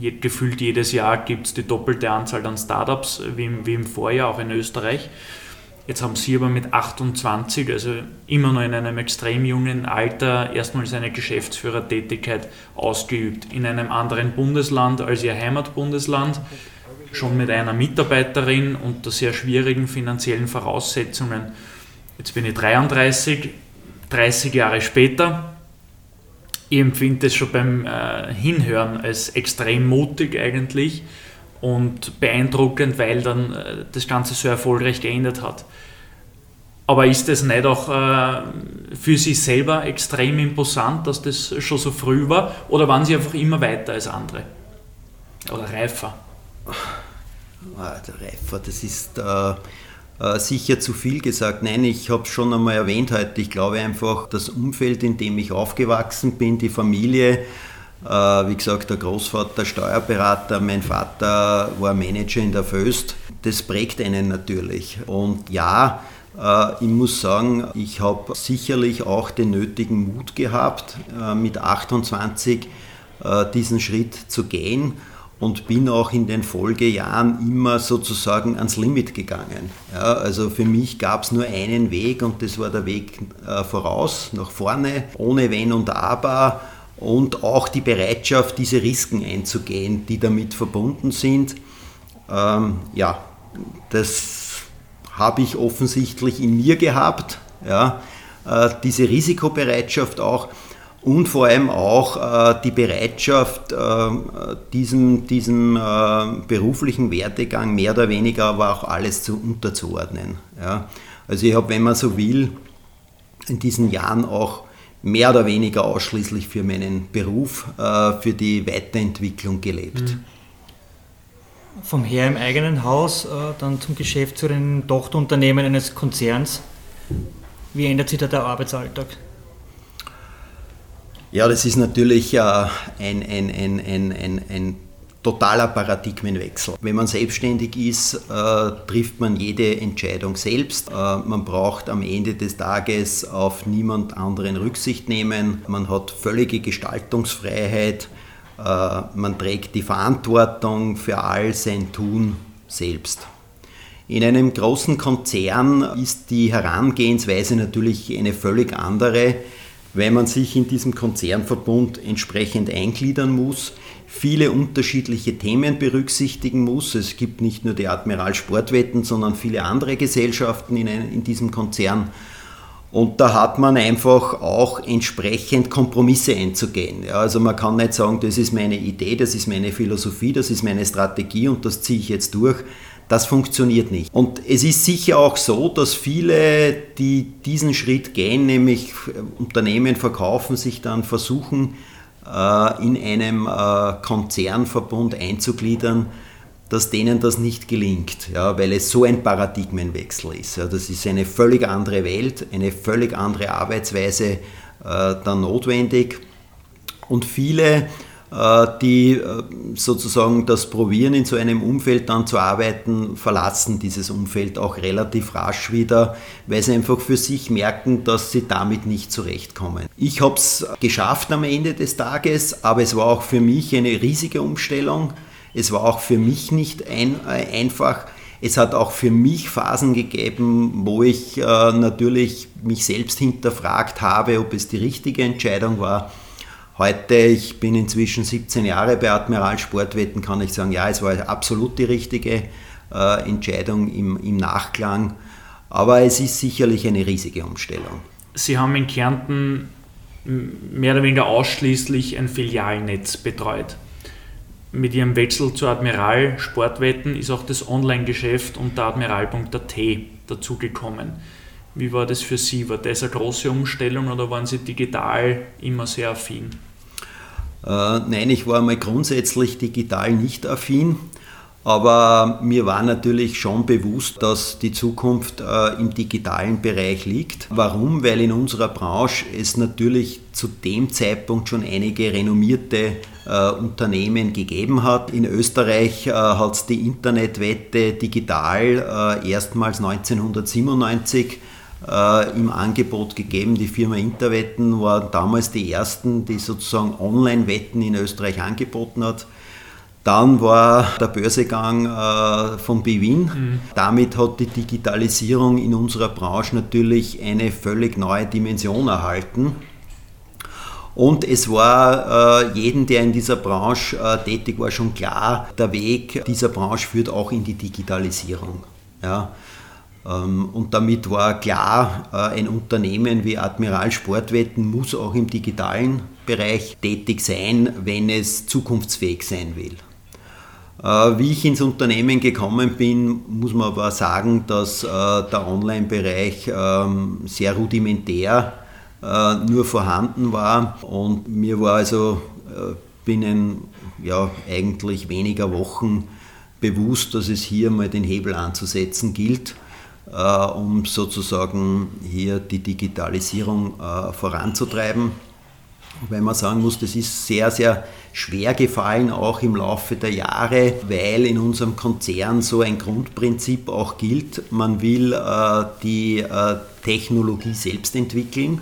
Äh, gefühlt jedes Jahr gibt es die doppelte Anzahl an Startups wie im, wie im Vorjahr, auch in Österreich. Jetzt haben Sie aber mit 28, also immer noch in einem extrem jungen Alter, erstmal seine Geschäftsführertätigkeit ausgeübt. In einem anderen Bundesland als Ihr Heimatbundesland, schon mit einer Mitarbeiterin unter sehr schwierigen finanziellen Voraussetzungen. Jetzt bin ich 33, 30 Jahre später. Ich empfinde es schon beim äh, Hinhören als extrem mutig eigentlich und beeindruckend, weil dann äh, das Ganze so erfolgreich geändert hat. Aber ist es nicht auch äh, für Sie selber extrem imposant, dass das schon so früh war? Oder waren Sie einfach immer weiter als andere? Oder reifer? Ah, reifer, das ist äh, sicher zu viel gesagt. Nein, ich habe es schon einmal erwähnt heute. Ich glaube einfach, das Umfeld, in dem ich aufgewachsen bin, die Familie, wie gesagt, der Großvater Steuerberater, mein Vater war Manager in der Föst. Das prägt einen natürlich. Und ja, äh, ich muss sagen, ich habe sicherlich auch den nötigen Mut gehabt, äh, mit 28 diesen Schritt zu gehen und bin auch in den Folgejahren immer sozusagen ans Limit gegangen. Ja, also für mich gab es nur einen Weg und das war der Weg voraus, nach vorne, ohne Wenn und Aber und auch die Bereitschaft, diese Risiken einzugehen, die damit verbunden sind. Ähm, ja, das habe ich offensichtlich in mir gehabt, ja, äh, diese Risikobereitschaft auch und vor allem auch äh, die Bereitschaft, äh, diesem, diesem äh, beruflichen Werdegang mehr oder weniger aber auch alles zu unterzuordnen. Ja. Also ich habe, wenn man so will, in diesen Jahren auch mehr oder weniger ausschließlich für meinen Beruf, äh, für die Weiterentwicklung gelebt. Mhm. Vom Herr im eigenen Haus äh, dann zum Geschäftsführer in Tochterunternehmen eines Konzerns. Wie ändert sich da der Arbeitsalltag? Ja, das ist natürlich äh, ein, ein, ein, ein, ein, ein totaler Paradigmenwechsel. Wenn man selbstständig ist, äh, trifft man jede Entscheidung selbst. Äh, man braucht am Ende des Tages auf niemand anderen Rücksicht nehmen. Man hat völlige Gestaltungsfreiheit. Äh, man trägt die Verantwortung für all sein Tun selbst. In einem großen Konzern ist die Herangehensweise natürlich eine völlig andere, weil man sich in diesem Konzernverbund entsprechend eingliedern muss viele unterschiedliche Themen berücksichtigen muss. Es gibt nicht nur die Admiral Sportwetten, sondern viele andere Gesellschaften in, in diesem Konzern. Und da hat man einfach auch entsprechend Kompromisse einzugehen. Ja, also man kann nicht sagen, das ist meine Idee, das ist meine Philosophie, das ist meine Strategie und das ziehe ich jetzt durch. Das funktioniert nicht. Und es ist sicher auch so, dass viele, die diesen Schritt gehen, nämlich Unternehmen verkaufen, sich dann versuchen, in einem äh, Konzernverbund einzugliedern, dass denen das nicht gelingt, ja, weil es so ein Paradigmenwechsel ist. Ja, das ist eine völlig andere Welt, eine völlig andere Arbeitsweise äh, dann notwendig. Und viele äh, die äh, sozusagen das probieren, in so einem Umfeld dann zu arbeiten, verlassen dieses Umfeld auch relativ rasch wieder, weil sie einfach für sich merken, dass sie damit nicht zurechtkommen. Ich habe es geschafft am Ende des Tages, aber es war auch für mich eine riesige Umstellung. Es war auch für mich nicht ein, äh, einfach. Es hat auch für mich Phasen gegeben, wo ich äh, natürlich mich selbst hinterfragt habe, ob es die richtige Entscheidung war. Heute, ich bin inzwischen 17 Jahre bei Admiral Sportwetten, kann ich sagen, ja, es war absolut die richtige äh, Entscheidung im, im Nachklang. Aber es ist sicherlich eine riesige Umstellung. Sie haben in Kärnten mehr oder weniger ausschließlich ein Filialnetz betreut. Mit Ihrem Wechsel zu Admiral Sportwetten ist auch das Online-Geschäft unter admiral.at dazugekommen. Wie war das für Sie? War das eine große Umstellung oder waren Sie digital immer sehr affin? Äh, nein, ich war mal grundsätzlich digital nicht affin. Aber mir war natürlich schon bewusst, dass die Zukunft äh, im digitalen Bereich liegt. Warum? Weil in unserer Branche es natürlich zu dem Zeitpunkt schon einige renommierte äh, Unternehmen gegeben hat. In Österreich äh, hat es die Internetwette digital äh, erstmals 1997 äh, im Angebot gegeben. Die Firma Interwetten war damals die ersten, die sozusagen Online-Wetten in Österreich angeboten hat. Dann war der Börsegang äh, von Bewin. Mhm. Damit hat die Digitalisierung in unserer Branche natürlich eine völlig neue Dimension erhalten. Und es war äh, jedem, der in dieser Branche äh, tätig war, schon klar, der Weg dieser Branche führt auch in die Digitalisierung. Ja. Ähm, und damit war klar, äh, ein Unternehmen wie Admiral Sportwetten muss auch im digitalen Bereich tätig sein, wenn es zukunftsfähig sein will. Äh, wie ich ins Unternehmen gekommen bin, muss man aber sagen, dass äh, der Online-Bereich ähm, sehr rudimentär nur vorhanden war und mir war also binnen ja, eigentlich weniger Wochen bewusst, dass es hier mal den Hebel anzusetzen gilt, um sozusagen hier die Digitalisierung voranzutreiben. Weil man sagen muss, das ist sehr, sehr schwer gefallen, auch im Laufe der Jahre, weil in unserem Konzern so ein Grundprinzip auch gilt. Man will äh, die äh, Technologie selbst entwickeln.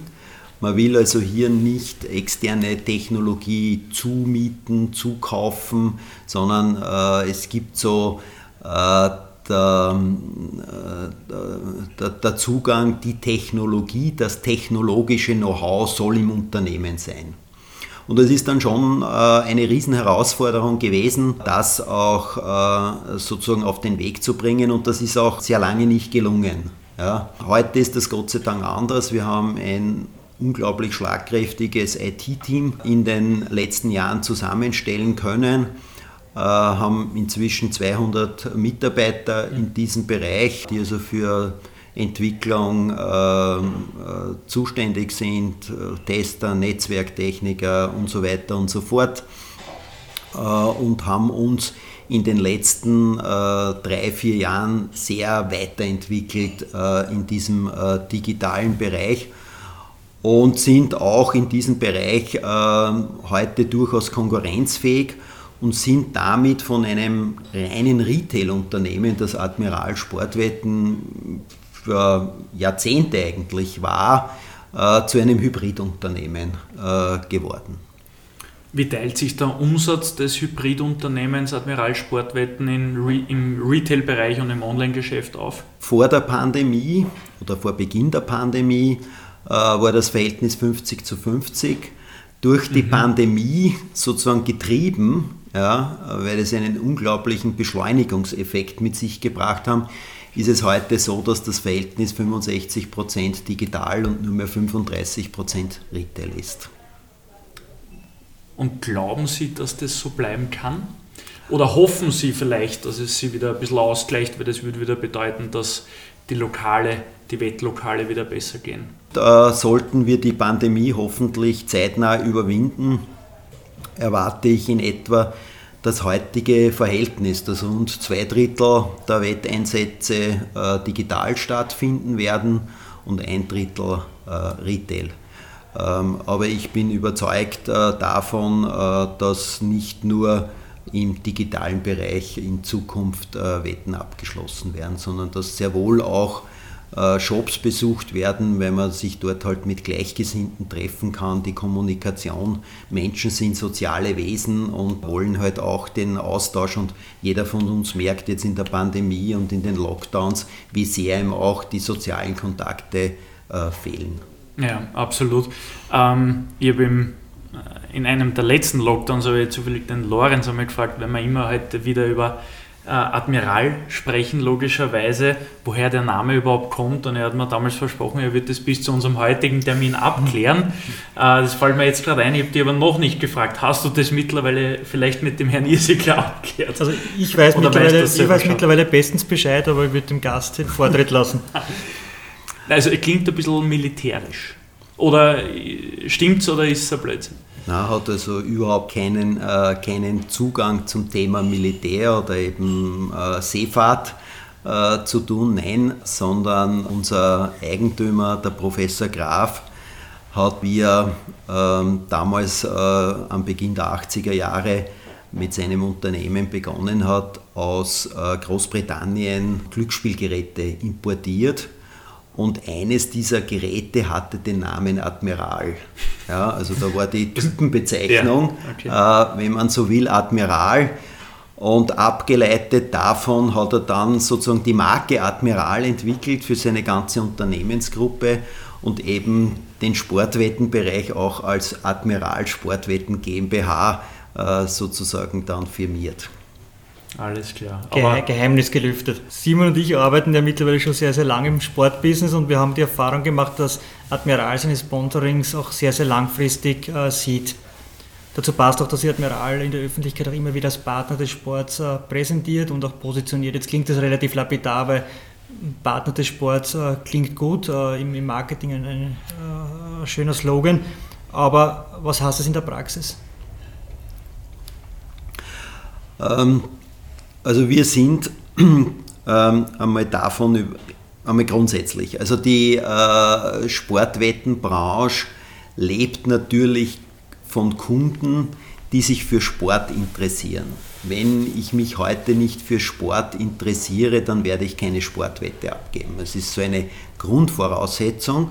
Man will also hier nicht externe Technologie zumieten, zukaufen, sondern äh, es gibt so äh, der, äh, der, der, Zugang, die Technologie, das technologische Know-how soll im Unternehmen sein. Und es ist dann schon äh, eine Riesenherausforderung gewesen, das auch äh, sozusagen auf den Weg zu bringen und das ist auch sehr lange nicht gelungen. Ja. Heute ist das Gott sei Dank anders. Wir haben ein unglaublich schlagkräftiges IT-Team in den letzten Jahren zusammenstellen können, haben inzwischen 200 Mitarbeiter in diesem Bereich, die also für Entwicklung äh, äh, zuständig sind, äh, Tester, Netzwerktechniker und so weiter und so fort. Äh, und haben uns in den letzten äh, drei, vier Jahren sehr weiterentwickelt äh, in diesem digitalen Bereich und sind auch in diesem Bereich heute durchaus konkurrenzfähig und sind damit von einem reinen Retail-Unternehmen, das Admiral Sportwetten für Jahrzehnte eigentlich war, äh, zu einem Hybridunternehmen äh, geworden. Wie teilt sich der Umsatz des Hybridunternehmens Admiral Sportwetten in, im Retail-Bereich und im Online-Geschäft auf? Vor der Pandemie oder vor Beginn der Pandemie äh, war das Verhältnis 50 zu 50. Durch die mhm. Pandemie sozusagen getrieben, ja, weil es einen unglaublichen Beschleunigungseffekt mit sich gebracht haben, ist es heute so, dass das Verhältnis 65% digital und nur mehr 35% Retail ist. Und glauben Sie, dass das so bleiben kann? Oder hoffen Sie vielleicht, dass es sich wieder ein bisschen ausgleicht, weil das würde wieder bedeuten, dass die Lokale, die Wettlokale wieder besser gehen? Da sollten wir die Pandemie hoffentlich zeitnah überwinden, erwarte ich in etwa das heutige Verhältnis, dass rund zwei Drittel der Wetteinsätze äh, digital stattfinden werden und ein Drittel äh, Retail. Ähm, aber ich bin überzeugt äh, davon, äh, dass nicht nur im digitalen Bereich in Zukunft äh, Wetten abgeschlossen werden, sondern dass sehr wohl auch Shops besucht werden, weil man sich dort halt mit Gleichgesinnten treffen kann, die Kommunikation. Menschen sind soziale Wesen und wollen halt auch den Austausch und jeder von uns merkt jetzt in der Pandemie und in den Lockdowns, wie sehr ihm auch die sozialen Kontakte äh, fehlen. Ja, absolut. Ähm, ich habe äh, in einem der letzten Lockdowns habe zufällig den Lorenz einmal gefragt, wenn man immer heute wieder über äh, Admiral sprechen, logischerweise, woher der Name überhaupt kommt. Und er hat mir damals versprochen, er wird das bis zu unserem heutigen Termin abklären. <laughs> Äh, das fällt mir jetzt gerade ein, ich habe dir aber noch nicht gefragt. Hast du das mittlerweile vielleicht mit dem Herrn Irsigler abgeklärt? Also ich weiß, mittlerweile, ich weiß mittlerweile bestens Bescheid, aber ich würde dem Gast den Vortritt <laughs> lassen. Also er klingt ein bisschen militärisch. Oder stimmt's oder ist es ein Blödsinn? Na, hat also überhaupt keinen, äh, keinen Zugang zum Thema Militär oder eben äh, Seefahrt äh, zu tun, nein, sondern unser Eigentümer, der Professor Graf, hat, wie er ähm, damals äh, am Beginn der 80er Jahre mit seinem Unternehmen begonnen hat, aus äh, Großbritannien Glücksspielgeräte importiert und eines dieser Geräte hatte den Namen Admiral. Ja, also da war die <laughs> Typenbezeichnung, ja, okay. äh, wenn man so will, Admiral. Und abgeleitet davon hat er dann sozusagen die Marke Admiral entwickelt für seine ganze Unternehmensgruppe und eben den Sportwettenbereich auch als Admiral Sportwetten GmbH äh, sozusagen dann firmiert. Alles klar. Aber Geheimnis gelüftet. Simon und ich arbeiten ja mittlerweile schon sehr, sehr lange im Sportbusiness und wir haben die Erfahrung gemacht, dass Admiral seine Sponsorings auch sehr, sehr langfristig äh, sieht. Dazu passt auch, dass sich Admiral in der Öffentlichkeit auch immer wieder als Partner des Sports äh, präsentiert und auch positioniert. Jetzt klingt das relativ lapidar, weil Partner des Sports äh, klingt gut, äh, im, im, Marketing ein, ein äh, schöner Slogan, aber was heißt das in der Praxis? Ähm, also wir sind <clears throat> ähm, einmal davon, einmal grundsätzlich, also die äh, Sportwettenbranche lebt natürlich von Kunden, die sich für Sport interessieren. Wenn ich mich heute nicht für Sport interessiere, dann werde ich keine Sportwette abgeben. Das ist so eine Grundvoraussetzung.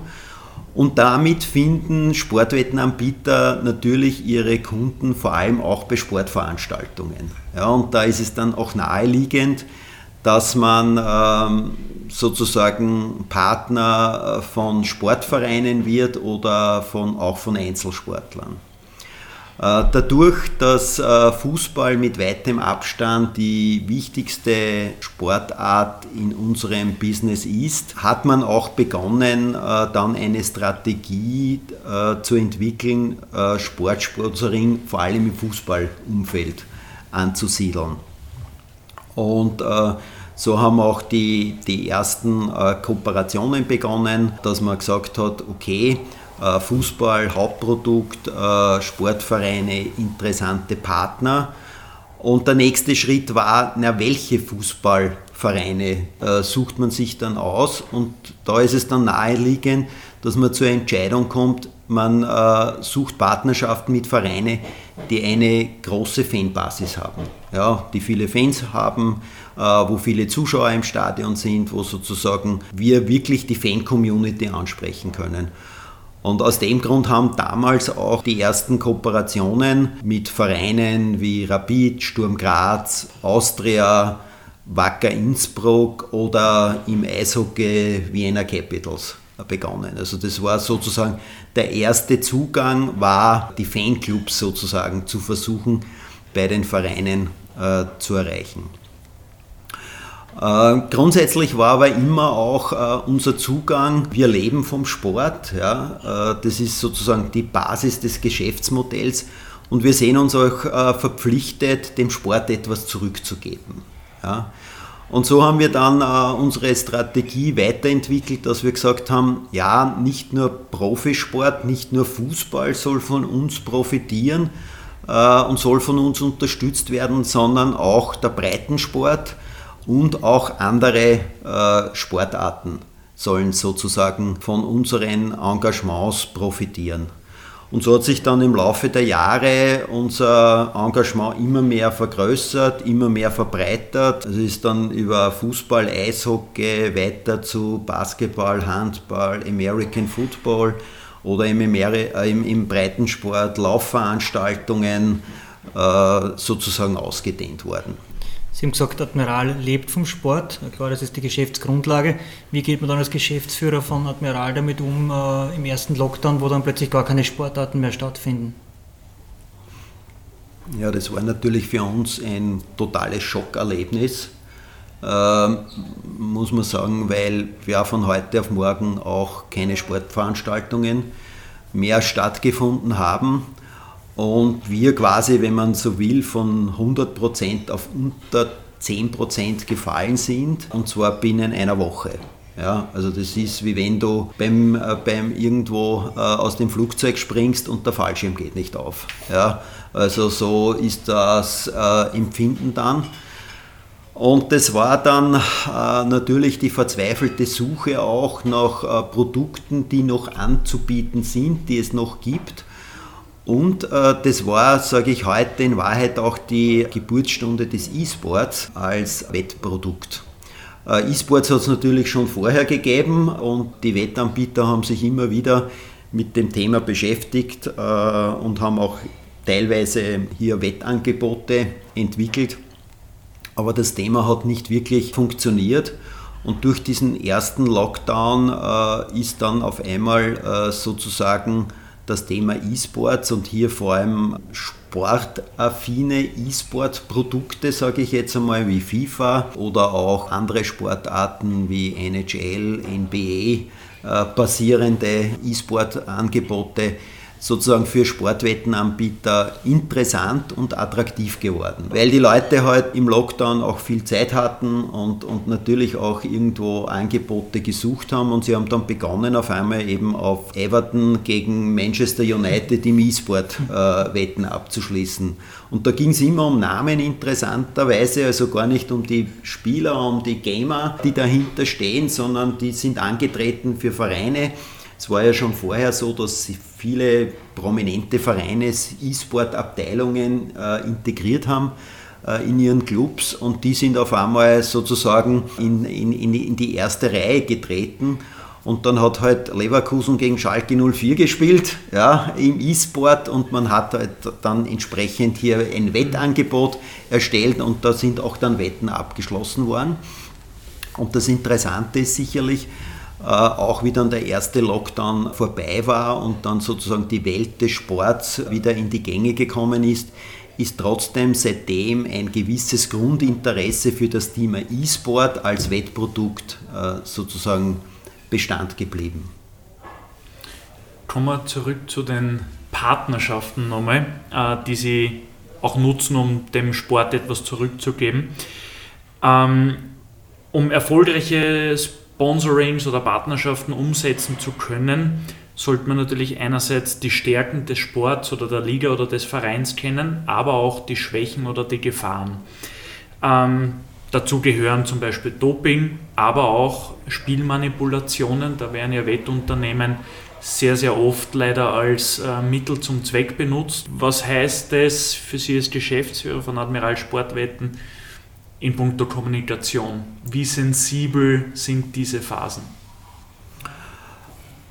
Und damit finden Sportwettenanbieter natürlich ihre Kunden vor allem auch bei Sportveranstaltungen. Ja, und da ist es dann auch naheliegend, dass man ähm, sozusagen Partner von Sportvereinen wird oder von, auch von Einzelsportlern. Äh, dadurch, dass äh, Fußball mit weitem Abstand die wichtigste Sportart in unserem Business ist, hat man auch begonnen, äh, dann eine Strategie zu entwickeln, Sportsponsoring vor allem im Fußballumfeld anzusiedeln. Und so haben auch die, die ersten Kooperationen begonnen, dass man gesagt hat, okay, Fußball, Hauptprodukt, äh, Sportvereine, interessante Partner. Und der nächste Schritt war, na, welche Fußballvereine äh, sucht man sich dann aus? Und da ist es dann naheliegend, dass man zur Entscheidung kommt, man äh, sucht Partnerschaften mit Vereinen, die eine große Fanbasis haben, ja, die viele Fans haben, äh, wo viele Zuschauer im Stadion sind, wo sozusagen wir wirklich die Fan-Community ansprechen können. Und aus dem Grund haben damals auch die ersten Kooperationen mit Vereinen wie Rapid, Sturm Graz, Austria, Wacker Innsbruck oder im Eishockey Vienna Capitals begonnen. Also das war sozusagen der erste Zugang, war die Fanclubs sozusagen zu versuchen bei den Vereinen äh, zu erreichen. Äh, grundsätzlich war aber immer auch äh, unser Zugang, wir leben vom Sport, ja, äh, das ist sozusagen die Basis des Geschäftsmodells und wir sehen uns auch äh, verpflichtet, dem Sport etwas zurückzugeben. Ja. Und so haben wir dann unsere Strategie weiterentwickelt, dass wir gesagt haben, ja, nicht nur Profisport, nicht nur Fußball soll von uns profitieren und soll von uns unterstützt werden, sondern auch der Breitensport und auch andere äh, Sportarten sollen sozusagen von unseren Engagements profitieren. Und so hat sich dann im Laufe der Jahre unser Engagement immer mehr vergrößert, immer mehr verbreitert. Es ist dann über Fußball, Eishockey weiter zu Basketball, Handball, American Football oder im, äh, im, im Breitensport Laufveranstaltungen äh, sozusagen ausgedehnt worden. Sie haben gesagt, Admiral lebt vom Sport. Klar, das ist die Geschäftsgrundlage. Wie geht man dann als Geschäftsführer von Admiral damit um äh, im ersten Lockdown, wo dann plötzlich gar keine Sportarten mehr stattfinden? Ja, das war natürlich für uns ein totales Schockerlebnis, äh, muss man sagen, weil wir von heute auf morgen auch keine Sportveranstaltungen mehr stattgefunden haben und wir quasi, wenn man so will, von 100% auf unter 10% gefallen sind und zwar binnen einer Woche. Ja, also das ist wie wenn du beim, äh, beim irgendwo äh, aus dem Flugzeug springst und der Fallschirm geht nicht auf. Ja, also so ist das äh, Empfinden dann. Und das war dann äh, natürlich die verzweifelte Suche auch nach äh, Produkten, die noch anzubieten sind, die es noch gibt. Und äh, das war, sage ich heute, in Wahrheit auch die Geburtsstunde des E-Sports als Wettprodukt. Äh, E-Sports hat es natürlich schon vorher gegeben und die Wettanbieter haben sich immer wieder mit dem Thema beschäftigt äh, und haben auch teilweise hier Wettangebote entwickelt. Aber das Thema hat nicht wirklich funktioniert. Und durch diesen ersten Lockdown äh, ist dann auf einmal äh, sozusagen das Thema E-Sports und hier vor allem sportaffine E-Sport-Produkte, sage ich jetzt einmal, wie FIFA oder auch andere Sportarten wie NHL, NBA, äh, basierende E-Sport-Angebote sozusagen für Sportwettenanbieter interessant und attraktiv geworden. Weil die Leute halt im Lockdown auch viel Zeit hatten und, und natürlich auch irgendwo Angebote gesucht haben und sie haben dann begonnen auf einmal eben auf Everton gegen Manchester United im E-Sport äh, Wetten abzuschließen. Und da ging es immer um Namen interessanterweise, also gar nicht um die Spieler, um die Gamer, die dahinter stehen, sondern die sind angetreten für Vereine, es war ja schon vorher so, dass viele prominente Vereine E-Sport-Abteilungen äh, integriert haben äh, in ihren Clubs und die sind auf einmal sozusagen in, in, in die erste Reihe getreten. Und dann hat halt Leverkusen gegen Schalke 04 gespielt, ja, im E-Sport und man hat halt dann entsprechend hier ein Wettangebot erstellt und da sind auch dann Wetten abgeschlossen worden. Und das Interessante ist sicherlich, auch wie dann der erste Lockdown vorbei war und dann sozusagen die Welt des Sports wieder in die Gänge gekommen ist, ist trotzdem seitdem ein gewisses Grundinteresse für das Thema E-Sport als Wettprodukt äh, sozusagen Bestand geblieben. Kommen wir zurück zu den Partnerschaften nochmal, äh, die Sie auch nutzen, um dem Sport etwas zurückzugeben. Ähm, um erfolgreiches Sponsorings oder Partnerschaften umsetzen zu können, sollte man natürlich einerseits die Stärken des Sports oder der Liga oder des Vereins kennen, aber auch die Schwächen oder die Gefahren. Ähm, dazu gehören zum Beispiel Doping, aber auch Spielmanipulationen. Da werden ja Wettunternehmen sehr, sehr oft leider als äh, Mittel zum Zweck benutzt. Was heißt das für Sie als Geschäftsführer von Admiral Sportwetten? In puncto Kommunikation? Wie sensibel sind diese Phasen?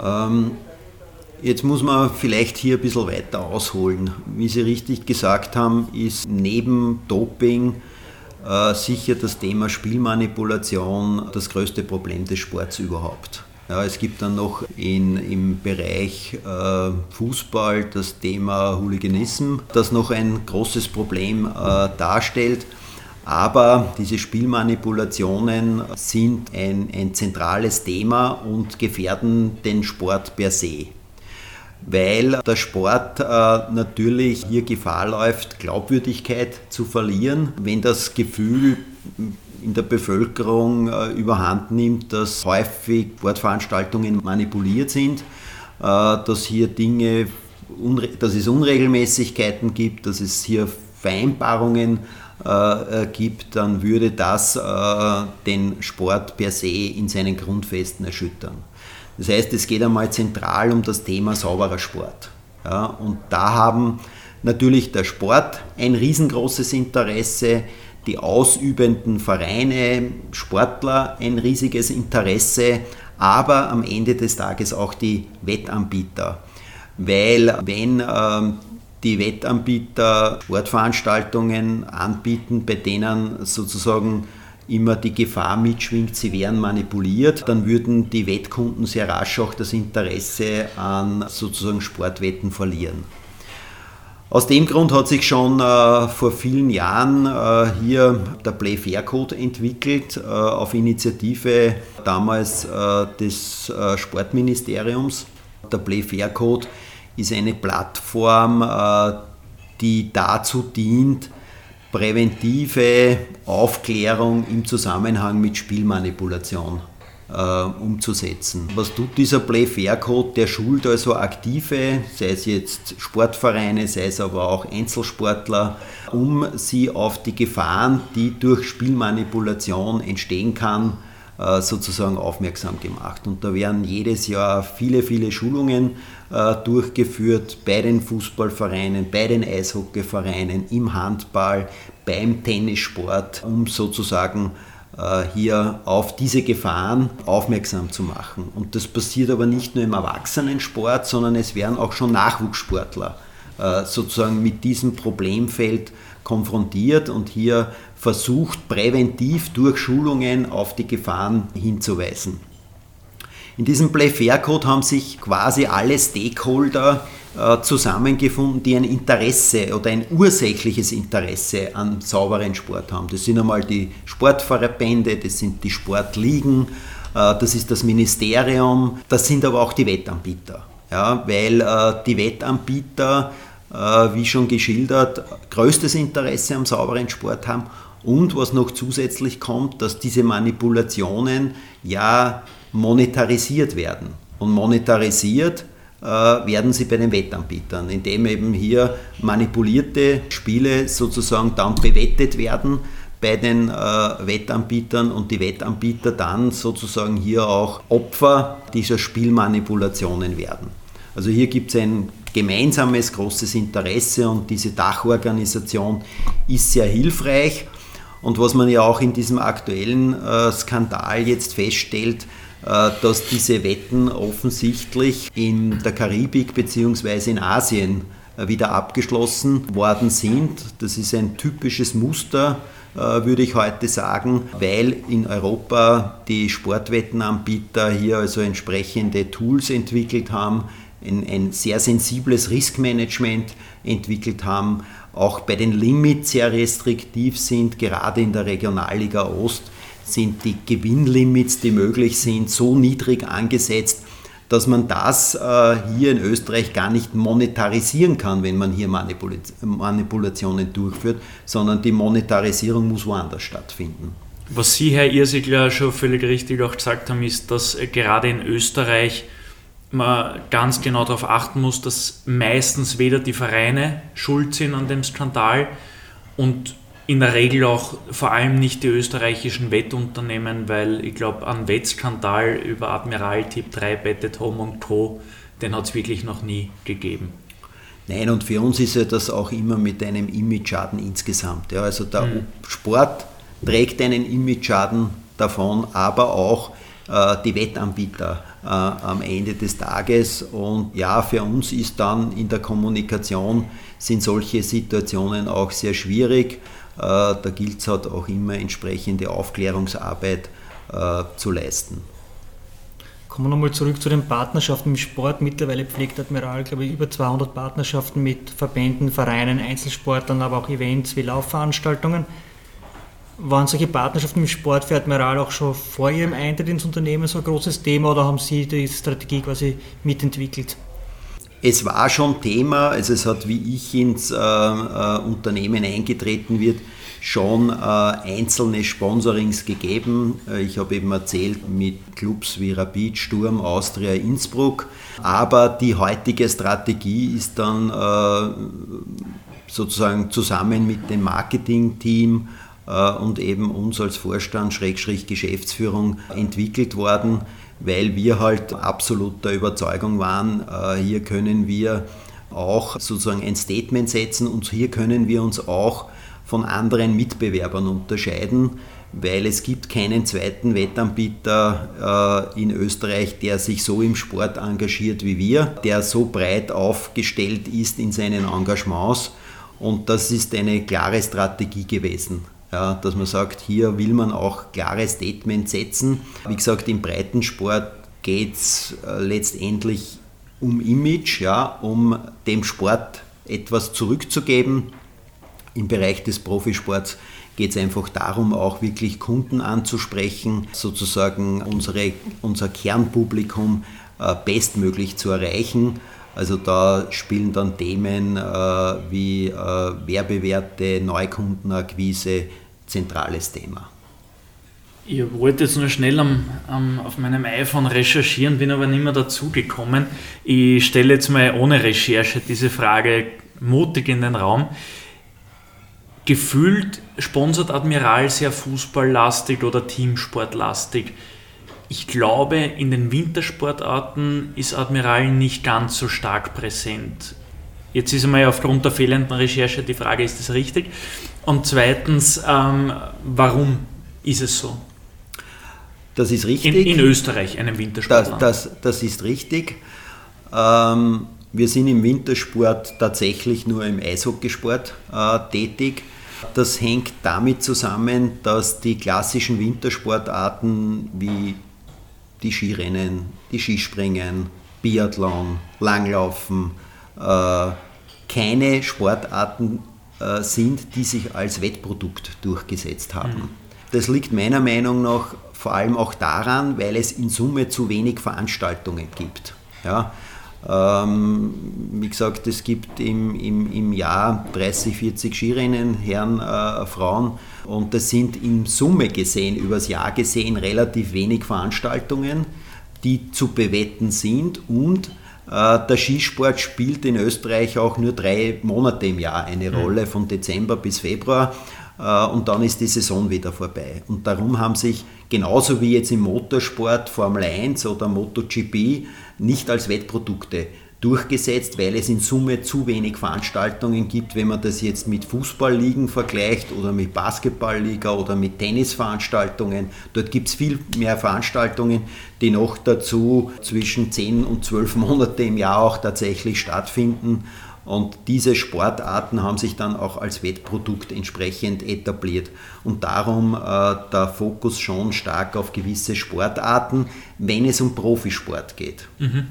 Ähm, jetzt muss man vielleicht hier ein bisschen weiter ausholen. Wie Sie richtig gesagt haben, ist neben Doping äh, sicher das Thema Spielmanipulation das größte Problem des Sports überhaupt. Ja, es gibt dann noch in, im Bereich äh, Fußball das Thema Hooliganism, das noch ein großes Problem äh, darstellt. Aber diese Spielmanipulationen sind ein, ein zentrales Thema und gefährden den Sport per se. Weil der Sport äh, natürlich hier Gefahr läuft, Glaubwürdigkeit zu verlieren, wenn das Gefühl in der Bevölkerung äh, überhand nimmt, dass häufig Sportveranstaltungen manipuliert sind, äh, dass hier Dinge, dass es Unregelmäßigkeiten gibt, dass es hier Vereinbarungen äh, gibt, dann würde das äh, den Sport per se in seinen Grundfesten erschüttern. Das heißt, es geht einmal zentral um das Thema sauberer Sport. Ja, und da haben natürlich der Sport ein riesengroßes Interesse, die ausübenden Vereine, Sportler ein riesiges Interesse, aber am Ende des Tages auch die Wettanbieter. Weil wenn ähm, die Wettanbieter Sportveranstaltungen anbieten, bei denen sozusagen immer die Gefahr mitschwingt, sie wären manipuliert, dann würden die Wettkunden sehr rasch auch das Interesse an sozusagen Sportwetten verlieren. Aus dem Grund hat sich schon äh, vor vielen Jahren äh, hier der Play Fair Code entwickelt, äh, auf Initiative damals äh, des äh, Sportministeriums. Der Play Fair Code ist eine Plattform, äh, die dazu dient, präventive Aufklärung im Zusammenhang mit Spielmanipulation äh, umzusetzen. Was tut dieser Play-Fair-Code? Der schult also Aktive, sei es jetzt Sportvereine, sei es aber auch Einzelsportler, um sie auf die Gefahren, die durch Spielmanipulation entstehen kann, äh, sozusagen aufmerksam gemacht. Und da werden jedes Jahr viele, viele Schulungen äh, durchgeführt bei den Fußballvereinen, bei den Eishockeyvereinen, im Handball, beim Tennissport, um sozusagen äh, hier auf diese Gefahren aufmerksam zu machen. Und das passiert aber nicht nur im Erwachsenensport, sondern es werden auch schon Nachwuchssportler äh, sozusagen mit diesem Problemfeld konfrontiert und hier versucht präventiv durch Schulungen auf die Gefahren hinzuweisen. In diesem Play-Fair-Code haben sich quasi alle Stakeholder äh, zusammengefunden, die ein Interesse oder ein ursächliches Interesse an sauberen Sport haben. Das sind einmal die Sportverbände, das sind die Sportligen, äh, das ist das Ministerium, das sind aber auch die Wettanbieter. Ja, weil äh, die Wettanbieter, wie schon geschildert, größtes Interesse am sauberen Sport haben und was noch zusätzlich kommt, dass diese Manipulationen ja monetarisiert werden. Und monetarisiert äh, werden sie bei den Wettanbietern, indem eben hier manipulierte Spiele sozusagen dann bewettet werden bei den äh, Wettanbietern und die Wettanbieter dann sozusagen hier auch Opfer dieser Spielmanipulationen werden. Also hier gibt es ein gemeinsames großes Interesse und diese Dachorganisation ist sehr hilfreich. Und was man ja auch in diesem aktuellen äh, Skandal jetzt feststellt, dass diese Wetten offensichtlich in der Karibik bzw. in Asien äh, wieder abgeschlossen worden sind. Das ist ein typisches Muster, äh, würde ich heute sagen, weil in Europa die Sportwettenanbieter hier also entsprechende Tools entwickelt haben, ein, ein sehr sensibles Riskmanagement entwickelt haben, auch bei den Limits sehr restriktiv sind, gerade in der Regionalliga Ost sind die Gewinnlimits, die möglich sind, so niedrig angesetzt, dass man das äh, hier in Österreich gar nicht monetarisieren kann, wenn man hier Manipula Manipulationen durchführt, sondern die Monetarisierung muss woanders stattfinden. Was Sie, Herr Irsigler, schon völlig richtig auch gesagt haben, ist, dass gerade in Österreich man ganz genau darauf achten muss, dass meistens weder die Vereine schuld sind an dem Skandal und in der Regel auch vor allem nicht die österreichischen Wettunternehmen, weil ich glaube, einen Wettskandal über Admiral Tipp 3, Bettet Home und Co., den hat es wirklich noch nie gegeben. Nein, und für uns ist ja das auch immer mit einem Image-Schaden insgesamt. Ja, also der mhm. Sport trägt einen Image-Schaden davon, aber auch äh, die Wettanbieter äh, am Ende des Tages. Und ja, für uns ist dann in der Kommunikation sind solche Situationen auch sehr schwierig. Äh, da gilt es halt auch immer entsprechende Aufklärungsarbeit äh, zu leisten. Kommen wir nochmal zurück zu den Partnerschaften im Sport. Mittlerweile pflegt Admiral, glaube ich, über 200 Partnerschaften mit Verbänden, Vereinen, Einzelsportlern, aber auch Events wie Laufveranstaltungen. Waren solche Partnerschaften im Sport für Admiral auch schon vor Ihrem Eintritt ins Unternehmen so ein großes Thema oder haben Sie die Strategie quasi mitentwickelt? Es war schon Thema, also es hat, wie ich ins äh, äh, Unternehmen eingetreten wird, schon äh, einzelne Sponsorings gegeben. Äh, ich habe eben erzählt mit Clubs wie Rapid, Sturm, Austria, Innsbruck. Aber die heutige Strategie ist dann äh, sozusagen zusammen mit dem Marketingteam äh, und eben uns als Vorstand, Schrägstrich Geschäftsführung entwickelt worden weil wir halt absolut der Überzeugung waren, äh, hier können wir auch sozusagen ein Statement setzen und hier können wir uns auch von anderen Mitbewerbern unterscheiden, weil es gibt keinen zweiten Wettanbieter äh, in Österreich, der sich so im Sport engagiert wie wir, der so breit aufgestellt ist in seinen Engagements. Und das ist eine klare Strategie gewesen ja, dass man sagt, hier will man auch klare Statements setzen. Wie gesagt, im Breitensport geht es äh, letztendlich um Image, ja, um dem Sport etwas zurückzugeben. Im Bereich des Profisports geht es einfach darum, auch wirklich Kunden anzusprechen, sozusagen unsere, unser Kernpublikum äh, bestmöglich zu erreichen. Also da spielen dann Themen äh, wie äh, Werbewerte, Neukundenakquise zentrales Thema. Ich wollte jetzt nur schnell am, am, auf meinem iPhone recherchieren, bin aber nicht mehr dazu gekommen. Ich stelle jetzt mal ohne Recherche diese Frage mutig in den Raum. Gefühlt sponsert Admiral sehr fußballlastig oder Teamsportlastig. Ich glaube, in den Wintersportarten ist Admiral nicht ganz so stark präsent. Jetzt ist einmal aufgrund der fehlenden Recherche die Frage, ist das richtig? Und zweitens, ähm, warum ist es so? Das ist richtig. In, in Österreich, einem Wintersport. Das, das, das, ist richtig. Ähm, wir sind im Wintersport tatsächlich nur im Eishockeysport äh, tätig. Das hängt damit zusammen, dass die klassischen Wintersportarten wie die Skirennen, die Skispringen, Biathlon, Langlaufen äh, keine Sportarten äh, sind, die sich als Wettprodukt durchgesetzt haben. Das liegt meiner Meinung nach vor allem auch daran, weil es in Summe zu wenig Veranstaltungen gibt. Ja, ähm, wie gesagt, es gibt im, im, im Jahr 30, 40 Skirennen, Herren, äh, Frauen. Und das sind in Summe gesehen, übers Jahr gesehen, relativ wenig Veranstaltungen, die zu bewetten sind. Und der Skisport spielt in Österreich auch nur drei Monate im Jahr eine mhm. Rolle, von Dezember bis Februar. Äh, und dann ist die Saison wieder vorbei. Und darum haben sich genauso wie jetzt im Motorsport Formel 1 oder MotoGP nicht als Wettprodukte durchgesetzt, weil es in Summe zu wenig Veranstaltungen gibt, wenn man das jetzt mit Fußballligen vergleicht oder mit Basketballliga oder mit Tennisveranstaltungen. Dort gibt es viel mehr Veranstaltungen, die noch dazu zwischen 10 und 12 Monate im Jahr auch tatsächlich stattfinden. Und diese Sportarten haben sich dann auch als Wettprodukt entsprechend etabliert. Und darum äh, der Fokus schon stark auf gewisse Sportarten, wenn es um Profisport geht. Mhm.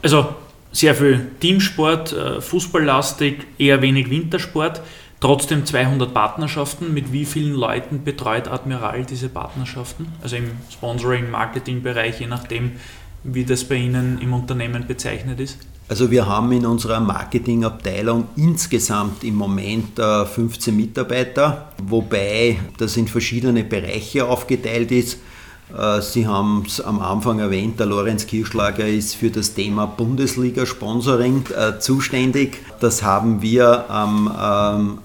Also sehr viel Teamsport, äh, Fußballlastig, eher wenig Wintersport. Trotzdem 200 Partnerschaften. Mit wie vielen Leuten betreut Admiral diese Partnerschaften? Also im Sponsoring, Marketingbereich, je nachdem, wie das bei Ihnen im Unternehmen bezeichnet ist? Also wir haben in unserer Marketingabteilung insgesamt im Moment 15 äh, Mitarbeiter, wobei das in verschiedene Bereiche aufgeteilt ist. Äh, Sie haben es am Anfang erwähnt, der Lorenz Kirschlager ist für das Thema Bundesliga-Sponsoring äh, zuständig. Das haben wir ähm,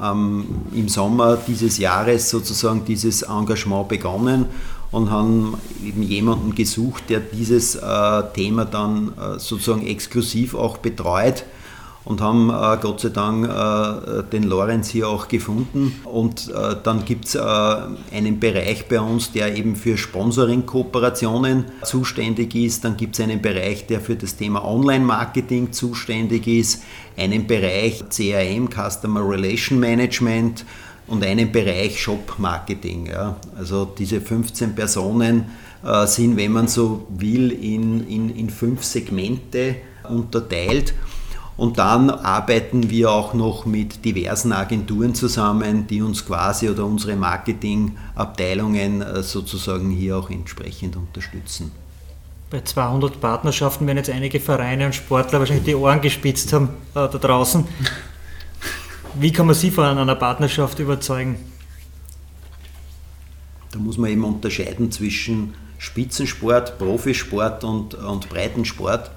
ähm, im Sommer dieses Jahres sozusagen dieses Engagement begonnen und haben eben jemanden gesucht, der dieses äh, Thema dann äh, sozusagen exklusiv auch betreut und haben äh, Gott sei Dank äh, den Lorenz hier auch gefunden. Und äh, dann gibt es äh, einen Bereich bei uns, der eben für Sponsoring-Kooperationen zuständig ist. Dann gibt es einen Bereich, der für das Thema Online-Marketing zuständig ist, einen Bereich CRM, Customer Relation Management und einen Bereich Shop-Marketing. Ja. Also diese 15 Personen äh, sind, wenn man so will, in, in, in fünf Segmente unterteilt. Und dann arbeiten wir auch noch mit diversen Agenturen zusammen, die uns quasi oder unsere Marketingabteilungen äh, sozusagen hier auch entsprechend unterstützen. Bei 200 Partnerschaften werden jetzt einige Vereine und Sportler wahrscheinlich die Ohren gespitzt haben äh, da draußen. Wie kann man Sie von einer Partnerschaft überzeugen? Da muss man eben unterscheiden zwischen Spitzensport, Profisport und, und Breitensport.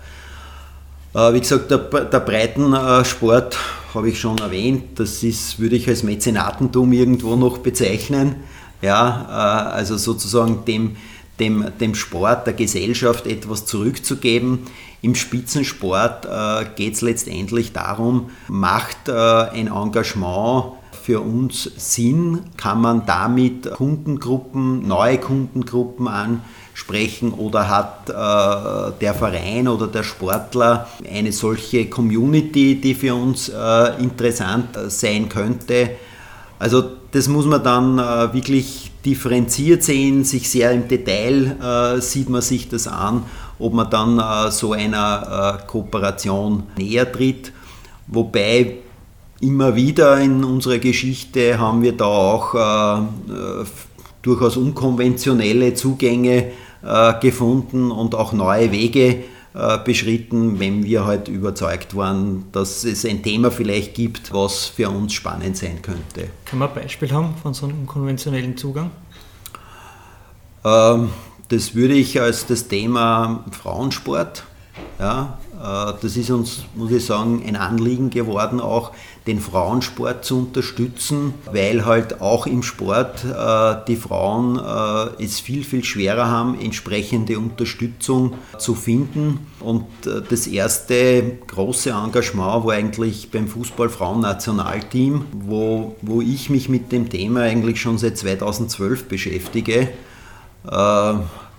Äh, wie gesagt, der, der Breitensport habe ich schon erwähnt, das ist, würde ich als Mäzenatentum irgendwo noch bezeichnen. Ja, äh, also sozusagen dem, dem, dem Sport, der Gesellschaft etwas zurückzugeben. Im Spitzensport äh, geht es letztendlich darum, macht äh, ein Engagement für uns Sinn? Kann man damit Kundengruppen, neue Kundengruppen ansprechen oder hat äh, der Verein oder der Sportler eine solche Community, die für uns äh, interessant sein könnte? Also das muss man dann äh, wirklich differenziert sehen, sich sehr im Detail äh, sieht man sich das an, ob man dann äh, so einer äh, Kooperation näher tritt. Wobei immer wieder in unserer Geschichte haben wir da auch äh, äh, durchaus unkonventionelle Zugänge äh, gefunden und auch neue Wege beschritten, wenn wir halt überzeugt waren, dass es ein Thema vielleicht gibt, was für uns spannend sein könnte. Kann man ein Beispiel haben von so einem unkonventionellen Zugang? Ähm, das würde ich als das Thema Frauensport, ja, äh, das ist uns, muss ich sagen, ein Anliegen geworden, auch den Frauensport zu unterstützen, weil halt auch im Sport äh, die Frauen äh, es viel, viel schwerer haben, entsprechende Unterstützung zu finden. Und das erste große Engagement war eigentlich beim Fußball-Frauen-Nationalteam, wo, wo ich mich mit dem Thema eigentlich schon seit 2012 beschäftige.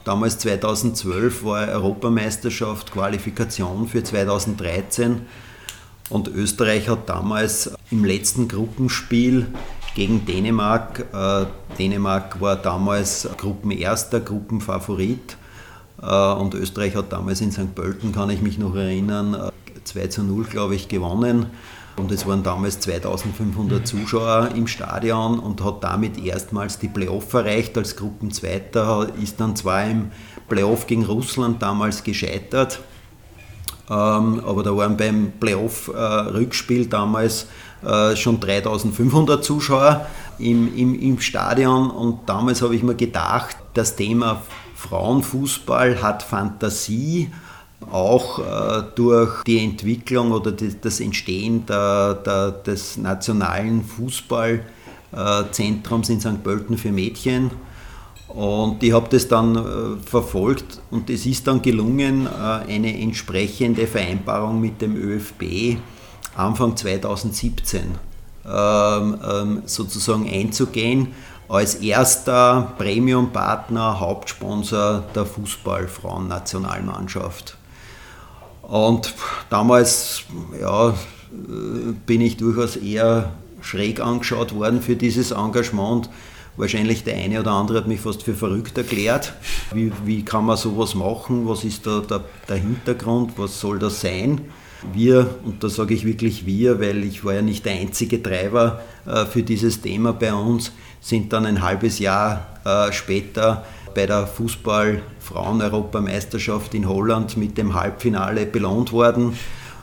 Damals 2012 war Europameisterschaft, Qualifikation für 2013 und Österreich hat damals im letzten Gruppenspiel gegen Dänemark, äh, Dänemark war damals Gruppenerster, Gruppenfavorit äh, und Österreich hat damals in St. Pölten, kann ich mich noch erinnern, 2 äh, zu 0, glaube ich, gewonnen. Und es waren damals 2500 Zuschauer im Stadion und hat damit erstmals die Playoff erreicht. Als Gruppenzweiter ist dann zwar im Playoff gegen Russland damals gescheitert, ähm, aber da waren beim Playoff-Rückspiel damals äh, schon 3500 Zuschauer im, im, im Stadion und damals habe ich mir gedacht, das Thema Frauenfußball hat Fantasie auch äh, durch die Entwicklung oder die, das Entstehen der, der, des nationalen Fußballzentrums in St. Pölten für Mädchen. Und ich habe das dann äh, verfolgt und es ist dann gelungen, äh, eine entsprechende Vereinbarung mit dem ÖFB Anfang 2017 ähm, ähm, sozusagen einzugehen als erster Premium-Partner, Hauptsponsor der Fußballfrauen-Nationalmannschaft. Und damals ja, bin ich durchaus eher schräg angeschaut worden für dieses Engagement. Wahrscheinlich der eine oder andere hat mich fast für verrückt erklärt. Wie, wie kann man sowas machen? Was ist da der, der Hintergrund? Was soll das sein? Wir, und da sage ich wirklich wir, weil ich war ja nicht der einzige Treiber äh, für dieses Thema bei uns, sind dann ein halbes Jahr äh, später bei der Fußball-Frauen-Europameisterschaft in Holland mit dem Halbfinale belohnt worden.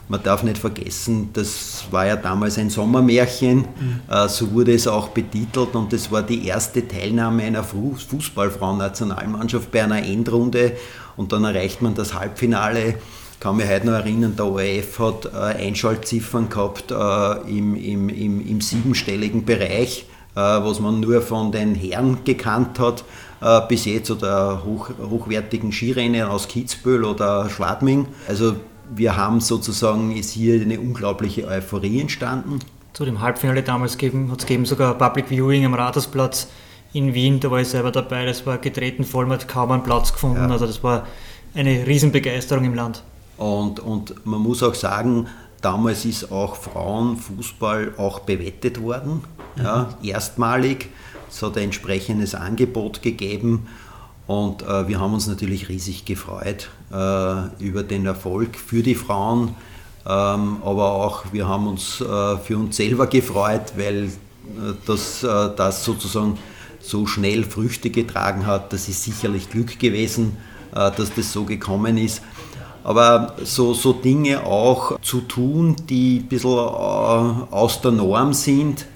Man darf nicht vergessen, das war ja damals ein Sommermärchen, mhm. so wurde es auch betitelt und das war die erste Teilnahme einer Fußballfrauen-Nationalmannschaft bei einer Endrunde und dann erreicht man das Halbfinale. Ich kann mich heute noch erinnern, der ORF hat äh, Einschaltziffern gehabt äh, im, im, im, im siebenstelligen Bereich, was man nur von den Herren gekannt hat äh, bis jetzt oder hoch, hochwertigen Skirennen aus Kitzbühel oder Schladming. Also wir haben sozusagen, ist hier eine unglaubliche Euphorie entstanden. Zu dem Halbfinale damals hat es gegeben sogar Public Viewing am Rathausplatz in Wien, da war ich selber dabei, das war getreten voll, man hat kaum einen Platz gefunden, ja. also das war eine Riesenbegeisterung im Land. Und, und man muss auch sagen, damals ist auch Frauenfußball auch bewettet worden, mhm. ja, erstmalig. Es hat ein entsprechendes Angebot gegeben und äh, wir haben uns natürlich riesig gefreut äh, über den Erfolg für die Frauen, ähm, aber auch wir haben uns äh, für uns selber gefreut, weil äh, das, äh, das sozusagen so schnell Früchte getragen hat. Das ist sicherlich Glück gewesen, äh, dass das so gekommen ist. Aber so, so Dinge auch zu tun, die ein bisschen aus der Norm sind,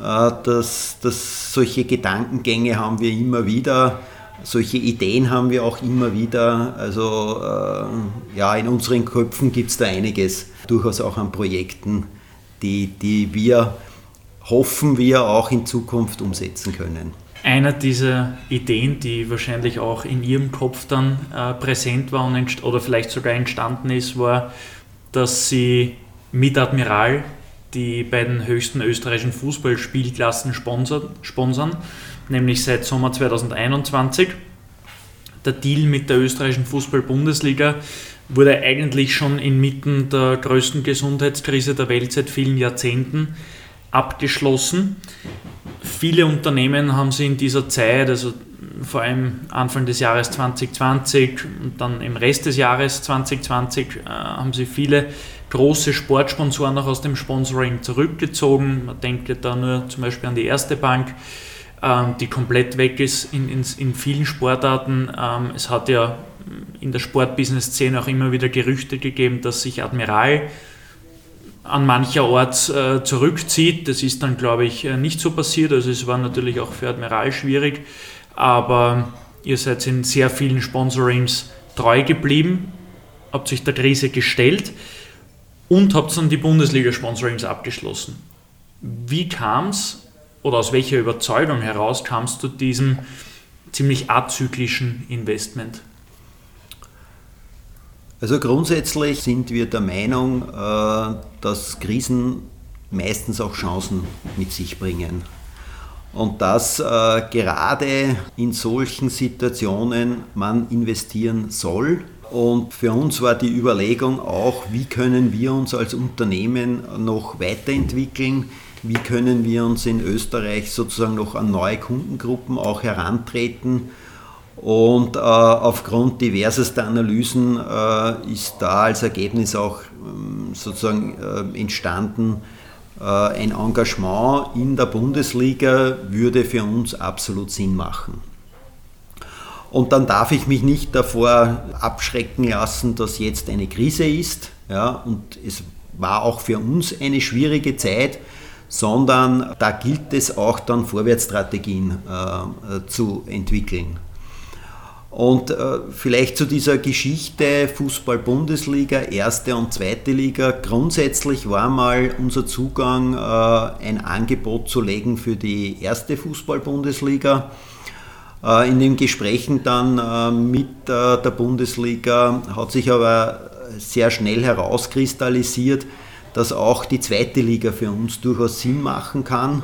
dass, dass solche Gedankengänge haben wir immer wieder, solche Ideen haben wir auch immer wieder. Also äh, ja, in unseren Köpfen gibt es da einiges, durchaus auch an Projekten, die, die wir hoffen wir auch in Zukunft umsetzen können. Einer dieser Ideen, die wahrscheinlich auch in Ihrem Kopf dann äh, präsent war oder vielleicht sogar entstanden ist, war, dass Sie mit Admiral die beiden höchsten österreichischen Fußballspielklassen sponsern, nämlich seit Sommer 2021. Der Deal mit der österreichischen Fußball-Bundesliga wurde eigentlich schon inmitten der größten Gesundheitskrise der Welt seit vielen Jahrzehnten abgeschlossen. Viele Unternehmen haben sie in dieser Zeit, also vor allem Anfang des Jahres 2020 und dann im Rest des Jahres 2020, äh, haben sie viele große Sportsponsoren auch aus dem Sponsoring zurückgezogen. Man denke da nur zum Beispiel an die Erste Bank, ähm, die komplett weg ist in, in, in vielen Sportarten. Ähm, es hat ja in der Sportbusiness-Szene auch immer wieder Gerüchte gegeben, dass sich Admiral an mancher Ort äh, zurückzieht. Das ist dann, glaube ich, äh, nicht so passiert. Also es war natürlich auch für Admiral schwierig, aber Ihr seid in sehr vielen Sponsorings treu geblieben, habt sich der Krise gestellt und habt dann die Bundesliga-Sponsorings abgeschlossen. Wie kam es oder aus welcher Überzeugung heraus kamst du diesem ziemlich azyklischen Investment? Also grundsätzlich sind wir der Meinung, äh, dass Krisen meistens auch Chancen mit sich bringen. Und dass äh, gerade in solchen Situationen man investieren soll. Und für uns war die Überlegung auch, wie können wir uns als Unternehmen noch weiterentwickeln, wie können wir uns in Österreich sozusagen noch an neue Kundengruppen auch herantreten. Und äh, aufgrund diversester Analysen äh, ist da als Ergebnis auch ähm, sozusagen äh, entstanden, äh, ein Engagement in der Bundesliga würde für uns absolut Sinn machen. Und dann darf ich mich nicht davor abschrecken lassen, dass jetzt eine Krise ist. Ja, und es war auch für uns eine schwierige Zeit, sondern da gilt es auch dann Vorwärtsstrategien äh, zu entwickeln. Und äh, vielleicht zu dieser Geschichte Fußball-Bundesliga, erste und zweite Liga. Grundsätzlich war mal unser Zugang, äh, ein Angebot zu legen für die erste Fußball-Bundesliga. Äh, in den Gesprächen dann äh, mit äh, der Bundesliga hat sich aber sehr schnell herauskristallisiert, dass auch die zweite Liga für uns durchaus Sinn machen kann.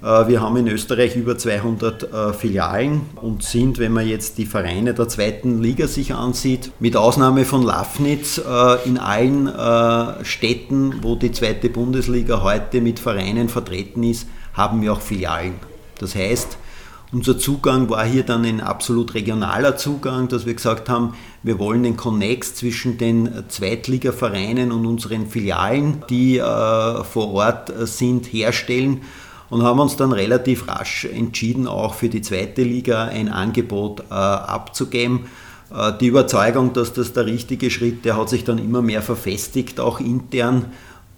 Wir haben in Österreich über 200 äh, Filialen und sind, wenn man jetzt die Vereine der zweiten Liga sich ansieht, mit Ausnahme von Lafnitz in allen Städten, wo die zweite Bundesliga heute mit Vereinen vertreten ist, haben wir auch Filialen. Das heißt, unser Zugang war hier dann ein absolut regionaler Zugang, dass wir gesagt haben, wir wollen den Connex zwischen den Zweitligavereinen und unseren Filialen, die vor Ort sind, herstellen und haben uns dann relativ rasch entschieden, auch für die zweite Liga ein Angebot äh, abzugeben. Äh, die Überzeugung, dass das der richtige Schritt, der hat sich dann immer mehr verfestigt, auch intern.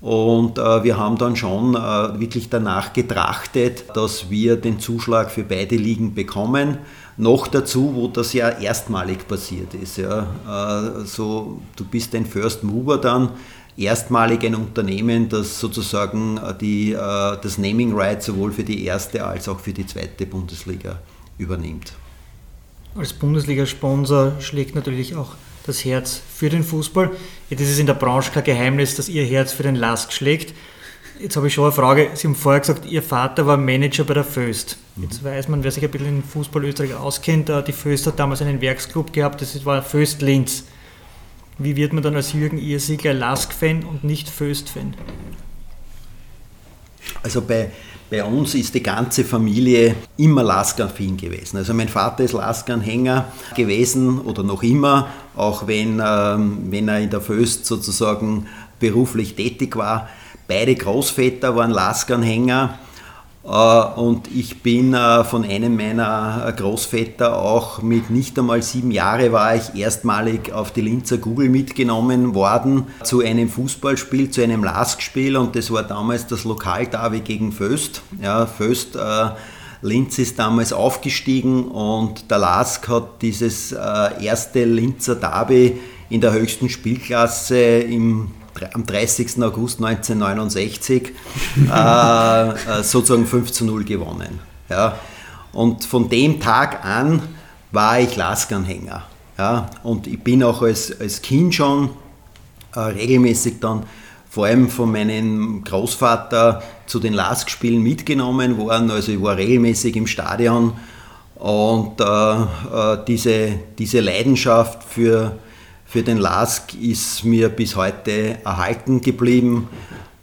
Und äh, wir haben dann schon äh, wirklich danach getrachtet, dass wir den Zuschlag für beide Ligen bekommen. Noch dazu, wo das ja erstmalig passiert ist. Ja. Äh, so, du bist ein First Mover dann erstmalig ein Unternehmen, das sozusagen äh, die, äh, das Naming Right sowohl für die erste als auch für die zweite Bundesliga übernimmt. Als Bundesliga-Sponsor schlägt natürlich auch das Herz für den Fußball. Jetzt ist es in der Branche kein Geheimnis, dass Ihr Herz für den LASK schlägt. Jetzt habe ich schon eine Frage. Sie haben vorher gesagt, Ihr Vater war Manager bei der Föst. Mhm. Jetzt weiß man, wer sich ein bisschen in Fußball Österreich auskennt, äh, die Föst hat damals einen Werksclub gehabt, das war Föst Linz. Wie wird man dann als Jürgen Irsigler Lask-Fan und nicht Föst-Fan? Also bei, bei uns ist die ganze Familie immer Laskan-Fan gewesen. Also mein Vater ist Laskan-Hänger gewesen oder noch immer, auch wenn, ähm, wenn er in der Föst sozusagen beruflich tätig war. Beide Großväter waren Laskan-Hänger. Äh, und ich bin äh, von einem meiner Großväter auch mit nicht einmal sieben Jahren war ich erstmalig auf die Linzer Google mitgenommen worden zu einem Fußballspiel, zu einem Lask-Spiel und das war damals das Lokalderby gegen Föst. Ja, Föst äh, Linz ist damals aufgestiegen und der Lask hat dieses erste Linzer Derby in der höchsten Spielklasse im am 30. August 1969 äh, äh, sozusagen 5 zu 0 gewonnen. Ja. Und von dem Tag an war ich Laskanhänger. Ja. Und ich bin auch als, als Kind schon äh, regelmäßig dann vor allem von meinem Großvater zu den Lask-Spielen mitgenommen worden. Also ich war regelmäßig im Stadion und äh, äh diese, diese Leidenschaft für, für den LASK ist mir bis heute erhalten geblieben.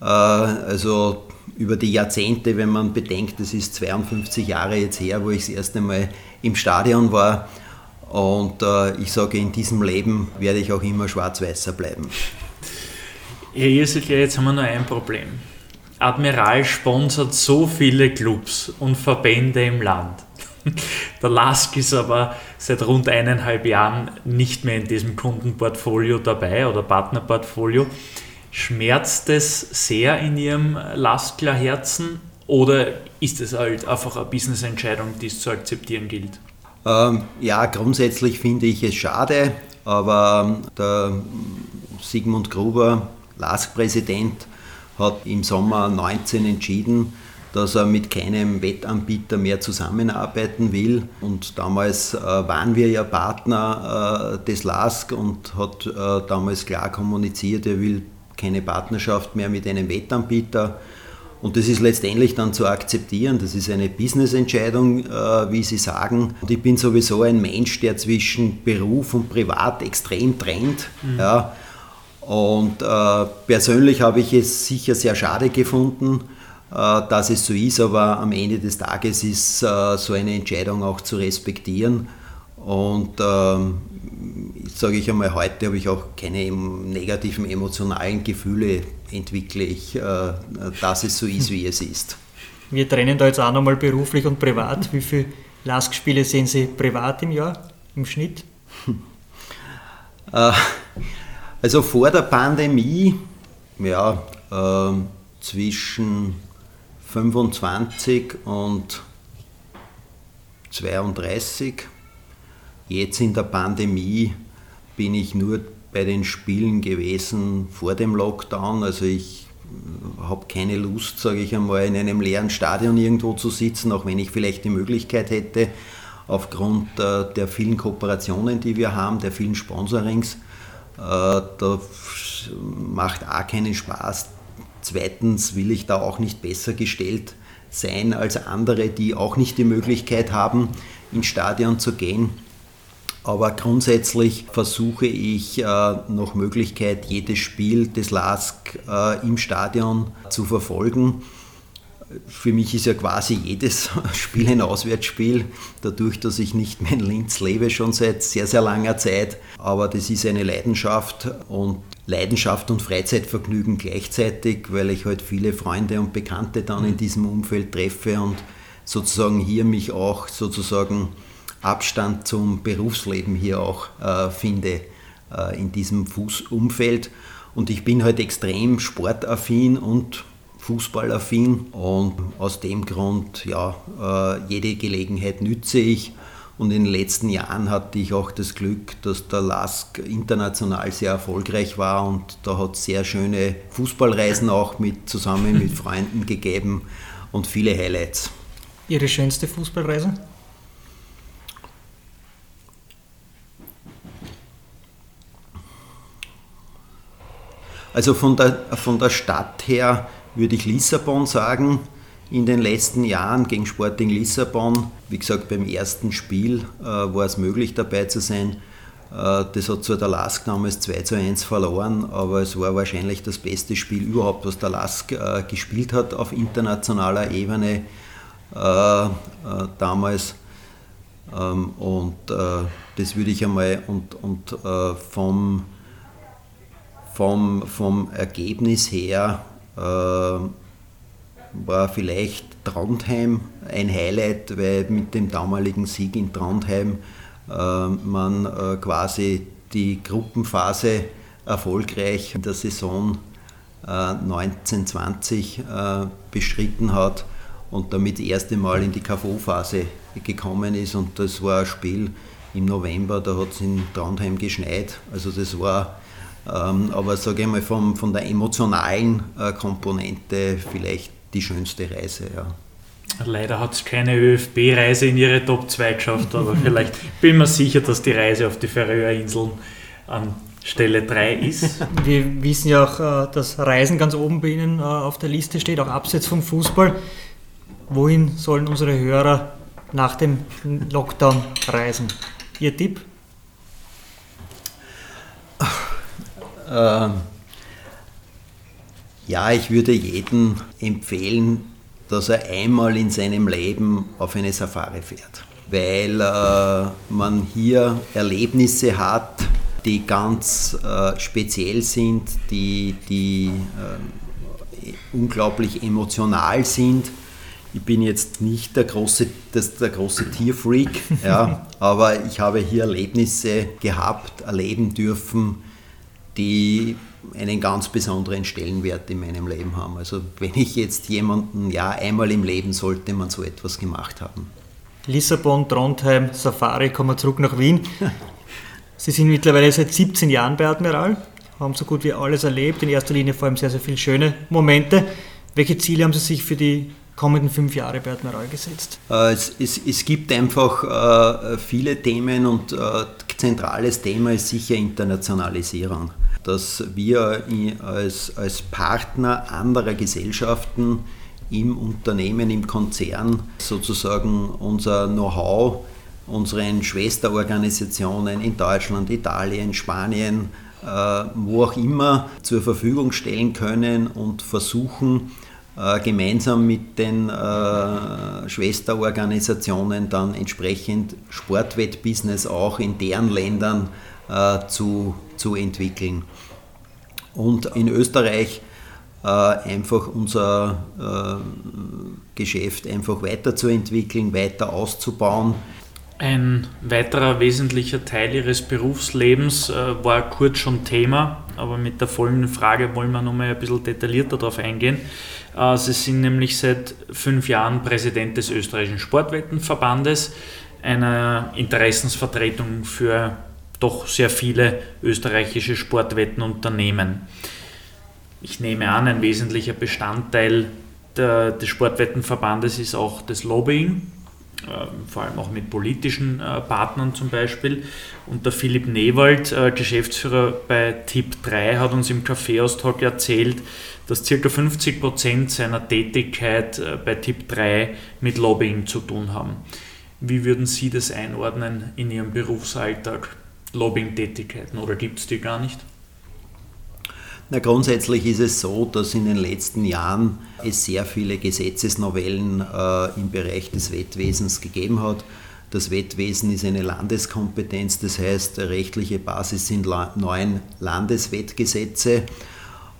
Äh, also über die Jahrzehnte, wenn man bedenkt, es ist 52 Jahre jetzt her, wo ich das erste Mal im Stadion war. Und äh, ich sage, in diesem Leben werde ich auch immer schwarz-weißer bleiben. Herr Irsekler, jetzt haben wir nur ein Problem. Admiral sponsert so viele Clubs und Verbände im Land. <laughs> Der Lask ist aber seit rund eineinhalb Jahren nicht mehr in diesem Kundenportfolio dabei oder Partnerportfolio. Schmerzt es sehr in Ihrem Laskler Herzen oder ist es halt einfach eine Business-Entscheidung, die es zu akzeptieren gilt? Ähm, ja, grundsätzlich finde ich es schade, aber der Sigmund Gruber, LASK-Präsident, hat im Sommer 19 entschieden, dass er mit keinem Wettanbieter mehr zusammenarbeiten will. Und damals äh, waren wir ja Partner äh, des LASK und hat äh, damals klar kommuniziert, er will keine Partnerschaft mehr mit einem Wettanbieter. Und das ist letztendlich dann zu akzeptieren. Das ist eine Business-Entscheidung, äh, wie Sie sagen. Und ich bin sowieso ein Mensch, der zwischen Beruf und Privat extrem trennt. Mhm. Ja. Und äh, persönlich habe ich es sicher sehr schade gefunden, dass es so ist, aber am Ende des Tages ist äh, so eine Entscheidung auch zu respektieren. Und ähm, sage ich einmal, heute habe ich auch keine negativen emotionalen Gefühle entwickle ich, äh, dass es so ist, wie es ist. Wir trennen da jetzt auch nochmal beruflich und privat. Wie viele Lask-Spiele sehen Sie privat im Jahr, im Schnitt? Äh, also vor der Pandemie, ja, äh, zwischen 25 und 32. Jetzt in der Pandemie bin ich nur bei den Spielen gewesen vor dem Lockdown. Also ich habe keine Lust, sage ich einmal, in einem leeren Stadion irgendwo zu sitzen, auch wenn ich vielleicht die Möglichkeit hätte, aufgrund äh, der vielen Kooperationen, die wir haben, der vielen Sponsorings. Äh, da macht A keinen Spaß. Zweitens will ich da auch nicht besser gestellt sein als andere, die auch nicht die Möglichkeit haben, ins Stadion zu gehen. Aber grundsätzlich versuche ich äh, nach Möglichkeit jedes Spiel des LASK äh, im Stadion zu verfolgen. Für mich ist ja quasi jedes <laughs> Spiel ein Auswärtsspiel, dadurch, dass ich nicht mehr in Linz lebe, schon seit sehr, sehr langer Zeit. Aber das ist eine Leidenschaft und Leidenschaft und Freizeitvergnügen gleichzeitig, weil ich halt viele Freunde und Bekannte dann in diesem Umfeld treffe und sozusagen hier mich auch sozusagen Abstand zum Berufsleben hier auch äh, finde äh, in diesem Fußumfeld. Und ich bin halt extrem sportaffin und fußballaffin und aus dem Grund, ja, äh, jede Gelegenheit nütze ich. Und in den letzten Jahren hatte ich auch das Glück, dass der LASK international sehr erfolgreich war und da hat es sehr schöne Fußballreisen auch mit, zusammen mit <laughs> Freunden gegeben und viele Highlights. Ihre schönste Fußballreise? Also von der, von der Stadt her würde ich Lissabon sagen. In den letzten Jahren gegen Sporting Lissabon, wie gesagt, beim ersten Spiel äh, war es möglich dabei zu sein. Äh, das hat zwar der Lask damals 2 zu 1 verloren, aber es war wahrscheinlich das beste Spiel überhaupt, was der Lask äh, gespielt hat auf internationaler Ebene äh, äh, damals. Ähm, und äh, das würde ich einmal und, und vom vom, vom Ergebnis her war vielleicht Trondheim ein Highlight, weil mit dem damaligen Sieg in Trondheim äh, man äh, quasi die Gruppenphase erfolgreich in der Saison 1920 äh, äh, bestritten hat und damit das erste Mal in die KV-Phase gekommen ist. Und das war ein Spiel im November, da hat es in Trondheim geschneit. Also das war ähm, aber sage ich mal vom, von der emotionalen äh, Komponente vielleicht die schönste Reise. Ja. Leider hat es keine ÖFB-Reise in ihre Top 2 geschafft, aber <laughs> vielleicht bin ich mir sicher, dass die Reise auf die Färöerinseln an Stelle 3 ist. <laughs> Wir wissen ja auch, äh, dass Reisen ganz oben bei Ihnen äh, auf der Liste steht, auch abseits vom Fußball. Wohin sollen unsere Hörer nach dem Lockdown reisen? Ihr Tipp? Äh, ja, ich würde jedem empfehlen, dass er einmal in seinem Leben auf eine Safari fährt, weil äh, man hier Erlebnisse hat, die ganz äh, speziell sind, die, die äh, unglaublich emotional sind. Ich bin jetzt nicht der große, das, der große Tierfreak, <laughs> ja, aber ich habe hier Erlebnisse gehabt, erleben dürfen, die einen ganz besonderen Stellenwert in meinem Leben haben. Also wenn ich jetzt jemanden, ja, einmal im Leben sollte man so etwas gemacht haben. Lissabon, Trondheim, Safari, kommen wir zurück nach Wien. <laughs> Sie sind mittlerweile seit 17 Jahren bei Admiral, haben so gut wie alles erlebt, in erster Linie vor allem sehr, sehr viele schöne Momente. Welche Ziele haben Sie sich für die kommenden fünf Jahre bei Admiral gesetzt? Äh, es, es, es gibt einfach äh, viele Themen und äh, zentrales Thema ist sicher Internationalisierung. Dass wir als, als Partner anderer Gesellschaften im Unternehmen, im Konzern sozusagen unser Know-how unseren Schwesterorganisationen in Deutschland, Italien, Spanien, wo auch immer zur Verfügung stellen können und versuchen, äh, gemeinsam mit den äh, Schwesterorganisationen dann entsprechend Sportwettbusiness auch in deren Ländern äh, zu, zu entwickeln. Und in Österreich äh, einfach unser äh, Geschäft einfach weiterzuentwickeln, weiter auszubauen. Ein weiterer wesentlicher Teil Ihres Berufslebens äh, war kurz schon Thema, aber mit der folgenden Frage wollen wir nochmal ein bisschen detaillierter darauf eingehen. Sie sind nämlich seit fünf Jahren Präsident des österreichischen Sportwettenverbandes, einer Interessensvertretung für doch sehr viele österreichische Sportwettenunternehmen. Ich nehme an, ein wesentlicher Bestandteil der, des Sportwettenverbandes ist auch das Lobbying, äh, vor allem auch mit politischen äh, Partnern zum Beispiel. Und der Philipp Newald, Geschäftsführer bei Tipp 3, hat uns im Kaffeeaustalk erzählt, dass ca. 50 Prozent seiner Tätigkeit äh, bei Tipp 3 mit Lobbying zu tun haben. Wie würden Sie das einordnen in Ihrem Berufsalltag, Lobbying-Tätigkeiten, oder gibt es die gar nicht? Na, grundsätzlich ist es so, dass in den letzten Jahren es sehr viele Gesetzesnovellen äh, im Bereich des Wettwesens gegeben hat. Das Wettwesen ist eine Landeskompetenz, das heißt, rechtliche Basis sind neun Landeswettgesetze.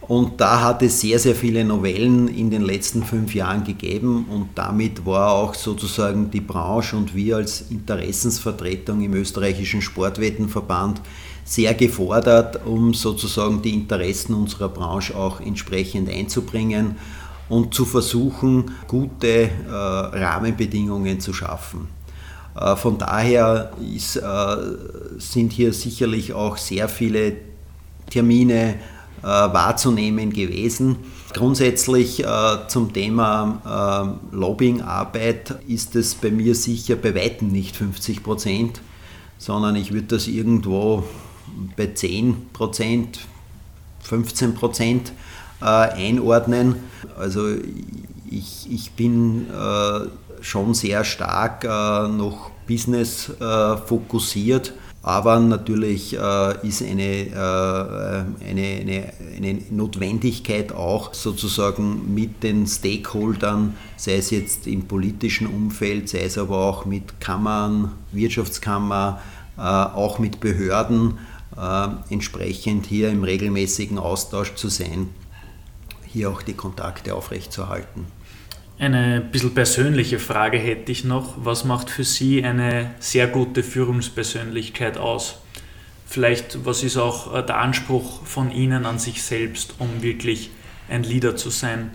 Und da hat es sehr, sehr viele Novellen in den letzten fünf Jahren gegeben und damit war auch sozusagen die Branche und wir als Interessensvertretung im österreichischen Sportwettenverband sehr gefordert, um sozusagen die Interessen unserer Branche auch entsprechend einzubringen und zu versuchen, gute äh, Rahmenbedingungen zu schaffen. Äh, von daher ist, äh, sind hier sicherlich auch sehr viele Termine, wahrzunehmen gewesen. Grundsätzlich äh, zum Thema äh, Lobbyingarbeit ist es bei mir sicher bei weitem nicht 50 Prozent, sondern ich würde das irgendwo bei 10 Prozent, 15 Prozent einordnen. Also ich, ich bin schon sehr stark noch business fokussiert aber natürlich äh, ist eine, äh, eine, eine, eine, Notwendigkeit auch sozusagen mit den Stakeholdern, sei es jetzt im politischen Umfeld, sei es aber auch mit Kammern, Wirtschaftskammer, äh, auch mit Behörden, entsprechend hier im regelmäßigen Austausch zu sein, hier auch die Kontakte aufrechtzuerhalten. Eine bisschen persönliche Frage hätte ich noch. Was macht für Sie eine sehr gute Führungspersönlichkeit aus? Vielleicht, was ist auch äh, der Anspruch von Ihnen an sich selbst, um wirklich ein Leader zu sein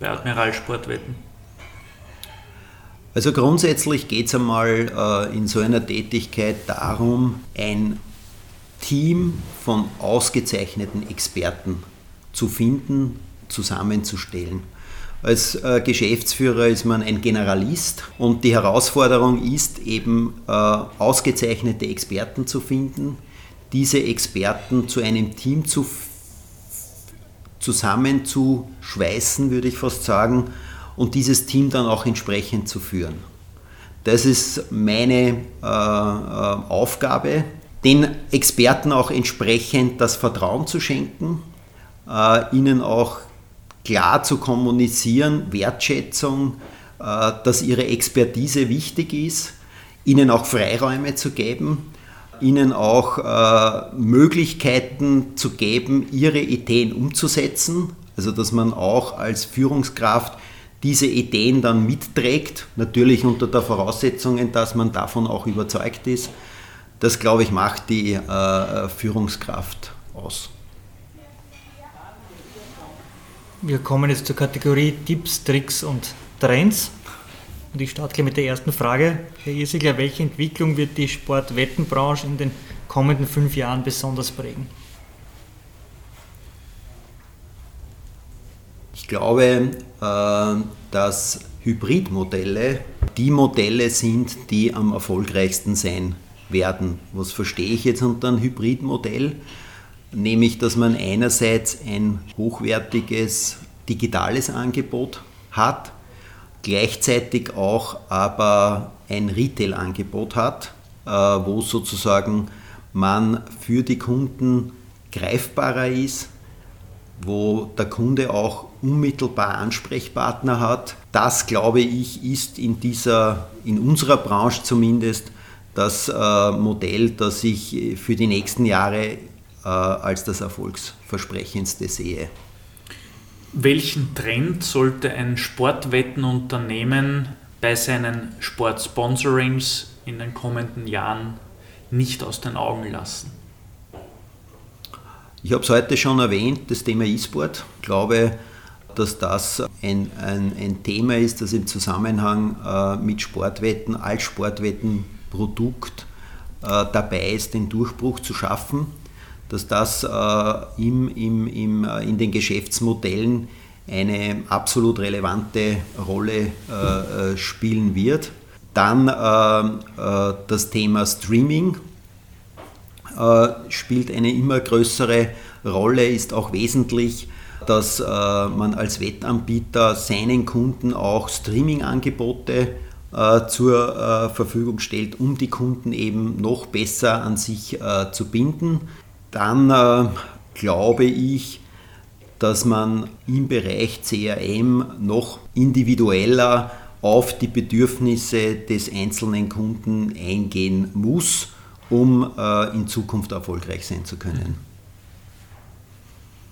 bei Admiral Sportwetten? Also grundsätzlich geht es einmal äh, in so einer Tätigkeit darum, ein Team von ausgezeichneten Experten zu finden, zusammenzustellen. Als äh, Geschäftsführer ist man ein Generalist und die Herausforderung ist eben äh, ausgezeichnete Experten zu finden, diese Experten zu einem Team zu zusammenzuschweißen, würde ich fast sagen, und dieses Team dann auch entsprechend zu führen. Das ist meine äh, äh Aufgabe, den Experten auch entsprechend das Vertrauen zu schenken, äh, ihnen auch klar zu kommunizieren, Wertschätzung, äh, dass ihre Expertise wichtig ist, ihnen auch Freiräume zu geben, ihnen auch äh, Möglichkeiten zu geben, ihre Ideen umzusetzen, also dass man auch als Führungskraft diese Ideen dann mitträgt, natürlich unter der Voraussetzung, dass man davon auch überzeugt ist. Das, glaube ich, macht die äh, Führungskraft aus. Wir kommen jetzt zur Kategorie Tipps, Tricks und Trends. Und ich starte gleich mit der ersten Frage. Herr Irsigler, welche Entwicklung wird die Sportwettenbranche in den kommenden fünf Jahren besonders prägen? Ich glaube, äh, dass Hybridmodelle die Modelle sind, die am erfolgreichsten sein werden. Was verstehe ich jetzt unter einem Hybridmodell? Nämlich, dass man einerseits ein hochwertiges digitales Angebot hat, gleichzeitig auch aber ein Retail-Angebot hat, äh, wo sozusagen man für die Kunden greifbarer ist, wo der Kunde auch unmittelbar Ansprechpartner hat. Das, glaube ich, ist in, dieser, in unserer Branche zumindest das äh, Modell, das ich für die nächsten Jahre als das erfolgsversprechendste sehe. Welchen Trend sollte ein Sportwettenunternehmen bei seinen Sportsponsorings in den kommenden Jahren nicht aus den Augen lassen? Ich habe es heute schon erwähnt, das Thema E-Sport. Ich glaube, dass das ein, ein, ein, Thema ist, das im Zusammenhang äh, mit Sportwetten als Sportwettenprodukt äh, dabei ist, den Durchbruch zu schaffen dass das äh, im, im, im, äh, in den Geschäftsmodellen eine absolut relevante Rolle äh, spielen wird. Dann das Thema Streaming spielt eine immer größere Rolle, ist auch wesentlich, dass man als Wettanbieter seinen Kunden auch Streaming-Angebote zur Verfügung stellt, um die Kunden eben noch besser an sich zu binden. Dann äh, glaube ich, dass man im Bereich CRM noch individueller auf die Bedürfnisse des einzelnen Kunden eingehen muss, um äh, in Zukunft erfolgreich sein zu können.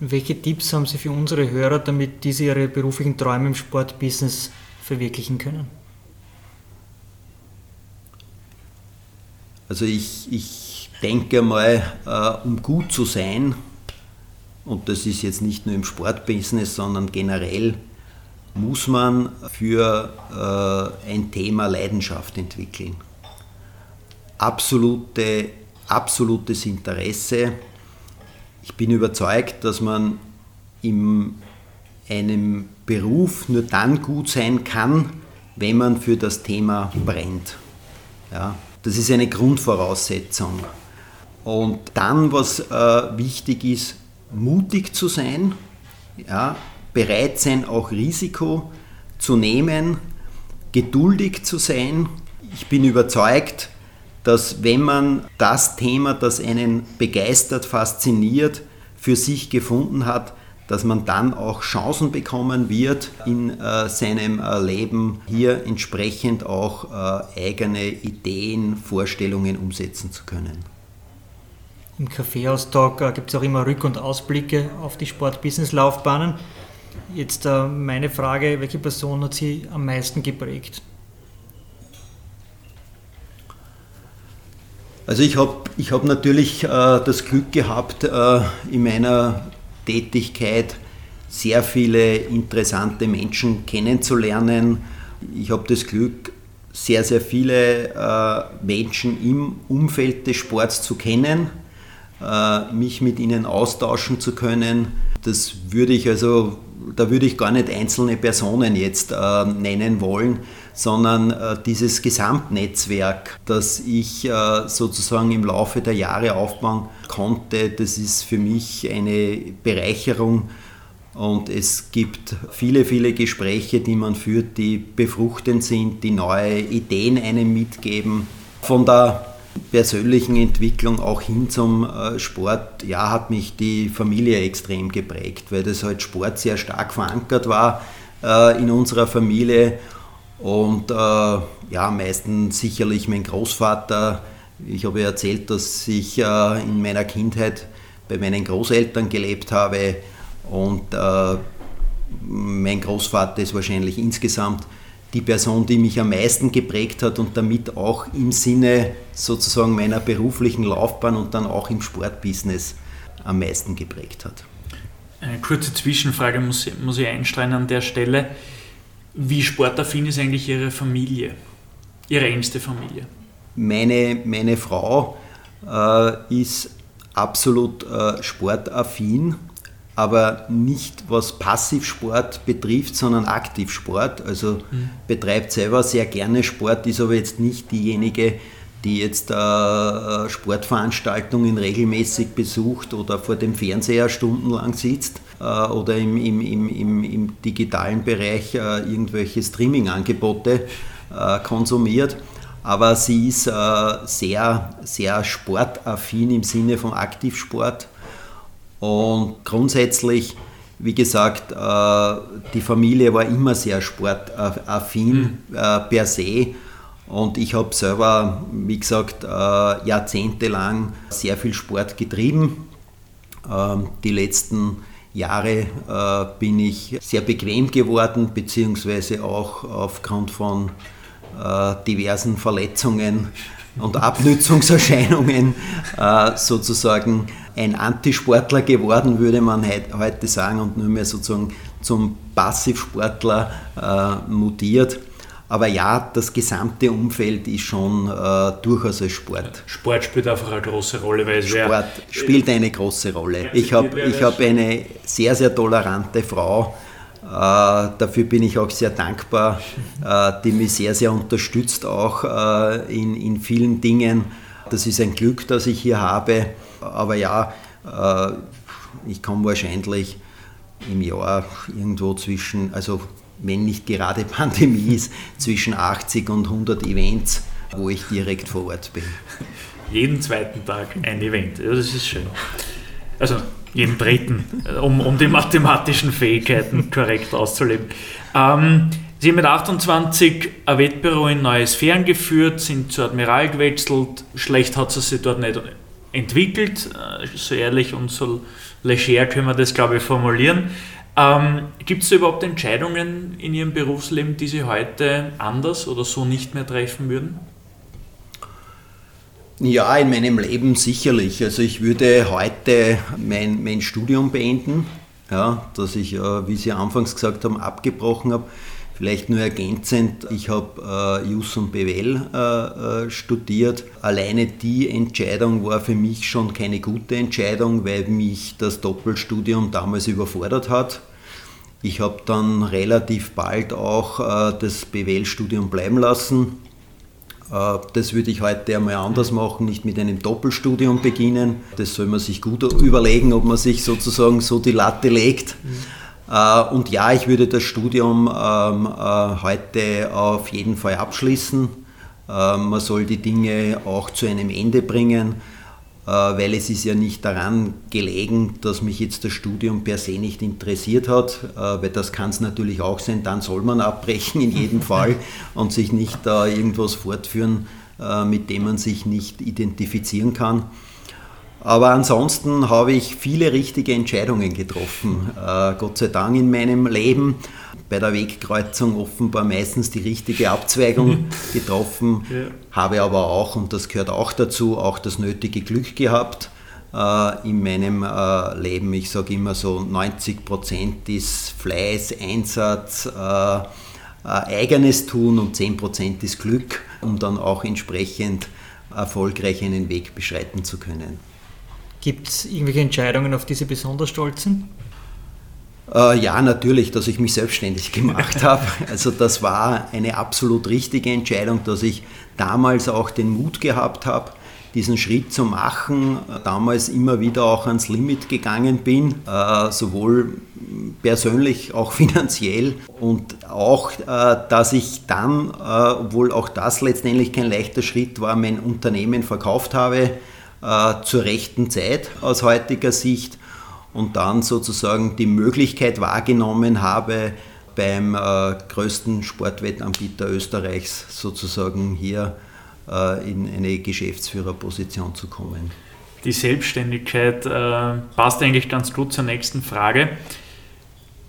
Welche Tipps haben Sie für unsere Hörer, damit diese ihre beruflichen Träume im Sportbusiness verwirklichen können? Also ich, ich denke mal, äh, um gut zu sein, und das ist jetzt nicht nur im Sportbusiness, sondern generell, muss man für äh, ein Thema Leidenschaft entwickeln. Absolute, absolutes Interesse. Ich bin überzeugt, dass man in einem Beruf nur dann gut sein kann, wenn man für das Thema brennt. Ja, das ist eine Grundvoraussetzung. Und dann, was äh, wichtig ist, mutig zu sein, ja, bereit sein, auch Risiko zu nehmen, geduldig zu sein. Ich bin überzeugt, dass wenn man das Thema, das einen begeistert, fasziniert, für sich gefunden hat, dass man dann auch Chancen bekommen wird, in äh, seinem äh, Leben hier entsprechend auch äh, eigene Ideen, Vorstellungen umsetzen zu können. Im Kaffeehaustag äh, gibt es auch immer Rück- und Ausblicke auf die Sport-Business-Laufbahnen. Jetzt äh, meine Frage, welche Person hat Sie am meisten geprägt? Also ich habe ich hab natürlich äh, das Glück gehabt, äh, in meiner Tätigkeit sehr viele interessante Menschen kennenzulernen. Ich habe das Glück, sehr, sehr viele äh, Menschen im Umfeld des Sports zu kennen mich mit ihnen austauschen zu können. Das würde ich also, da würde ich gar nicht einzelne Personen jetzt äh, nennen wollen, sondern äh, dieses Gesamtnetzwerk, das ich äh, sozusagen im Laufe der Jahre aufbauen konnte, das ist für mich eine Bereicherung. Und es gibt viele, viele Gespräche, die man führt, die befruchtend sind, die neue Ideen einem mitgeben. Von der persönlichen Entwicklung auch hin zum äh, Sport, ja, hat mich die Familie extrem geprägt, weil das halt Sport sehr stark verankert war äh, in unserer Familie. Und äh, ja, meistens sicherlich mein Großvater. Ich habe erzählt, dass ich äh, in meiner Kindheit bei meinen Großeltern gelebt habe. Und äh, mein Großvater ist wahrscheinlich insgesamt die Person, die mich am meisten geprägt hat und damit auch im Sinne sozusagen meiner beruflichen Laufbahn und dann auch im Sportbusiness am meisten geprägt hat. Eine kurze Zwischenfrage muss, muss ich einstreuen an der Stelle. Wie sportaffin ist eigentlich Ihre Familie, Ihre engste Familie? Meine, meine Frau äh, ist absolut äh, sportaffin, aber nicht was Passivsport betrifft, sondern Aktivsport. Also mhm. betreibt selber sehr gerne Sport, ist aber jetzt nicht diejenige, die jetzt äh, Sportveranstaltungen regelmäßig besucht oder vor dem Fernseher stundenlang sitzt äh, oder im, im, im, im, digitalen Bereich äh, irgendwelche Streaming-Angebote äh, konsumiert. Aber sie ist äh, sehr, sehr sportaffin im Sinne von Aktivsport. Und grundsätzlich, wie gesagt, äh, die Familie war immer sehr sportaffin mhm. per se. Und ich habe selber, wie gesagt, äh, jahrzehntelang sehr viel Sport getrieben. Ähm, die letzten Jahre äh, bin ich sehr bequem geworden, beziehungsweise auch aufgrund von äh, diversen Verletzungen und <laughs> Abnützungserscheinungen sozusagen ein Antisportler geworden, würde man heute sagen, und nur mehr sozusagen zum Passivsportler mutiert. Aber ja, das gesamte Umfeld ist schon äh, durchaus als Sport. Sport spielt einfach eine große Rolle, weil es Sport spielt eine große Rolle. Ich habe ich hab eine sehr, sehr tolerante Frau. Äh, dafür bin ich auch sehr dankbar, äh, die mich sehr, sehr unterstützt, auch äh, in, in vielen Dingen. Das ist ein Glück, das ich hier habe. Aber ja, äh, ich komme wahrscheinlich im Jahr irgendwo zwischen, also wenn nicht gerade <laughs> Pandemie ist, zwischen 80 und 100 Events, wo ich direkt vor Ort bin. Jeden zweiten Tag ein Event, ja, das ist schön. Also jeden dritten, um, um die mathematischen Fähigkeiten <laughs> korrekt auszuleben. Ähm, Sie haben mit 28 ein Wettbüro in neue Sphären geführt, sind zu Admiral gewechselt. Schlecht hat es sich dort nicht entwickelt. Äh, so ehrlich und so leger können wir das, glaube ich, formulieren. Ähm, Gibt es überhaupt Entscheidungen in Ihrem Berufsleben, die Sie heute anders oder so nicht mehr treffen würden? Ja, in meinem Leben sicherlich. Also ich würde heute mein, mein Studium beenden, ja, das ich, wie Sie anfangs gesagt haben, abgebrochen habe. Vielleicht nur ergänzend, ich habe äh, Jus und BWL äh, äh, studiert. Alleine die Entscheidung war für mich schon keine gute Entscheidung, weil mich das Doppelstudium damals überfordert hat. Ich habe dann relativ bald auch äh, das BWL-Studium bleiben lassen. Äh, das würde ich heute einmal anders machen, nicht mit einem Doppelstudium beginnen. Das soll man sich gut überlegen, ob man sich sozusagen so die Latte legt. Mhm. Äh, und ja, ich würde das Studium ähm, äh, heute auf jeden Fall abschließen. Äh, man soll die Dinge auch zu einem Ende bringen, weil es ist ja nicht daran gelegen, dass mich jetzt das Studium per se nicht interessiert hat, weil das kann es natürlich auch sein, dann soll man abbrechen in jedem <laughs> Fall und sich nicht da irgendwas fortführen, mit dem man sich nicht identifizieren kann. Aber ansonsten habe ich viele richtige Entscheidungen getroffen, äh, Gott sei Dank in meinem Leben. Bei der Wegkreuzung offenbar meistens die richtige Abzweigung <laughs> getroffen, ja. habe aber auch, und das gehört auch dazu, auch das nötige Glück gehabt äh, in meinem äh, Leben. Ich sage immer so, 90 Prozent ist Fleiß, Einsatz, äh, äh, eigenes Tun und 10 Prozent ist Glück, um dann auch entsprechend erfolgreich einen Weg beschreiten zu können. Gibt es irgendwelche Entscheidungen, auf die Sie besonders stolz sind? Äh, ja, natürlich, dass ich mich selbstständig <laughs> gemacht habe. Also das war eine absolut richtige Entscheidung, dass ich damals auch den Mut gehabt habe, diesen Schritt zu machen, damals immer wieder auch ans Limit gegangen bin, äh, sowohl persönlich, auch <laughs> finanziell und auch, äh, dass ich dann, obwohl auch das letztendlich kein leichter Schritt war, mein Unternehmen verkauft habe äh, zur rechten Zeit aus heutiger Sicht und dann sozusagen die Möglichkeit wahrgenommen habe, beim äh, größten Sportwettanbieter Österreichs sozusagen hier äh, in eine Geschäftsführerposition zu kommen. Die Selbstständigkeit äh, passt eigentlich ganz gut zur nächsten Frage.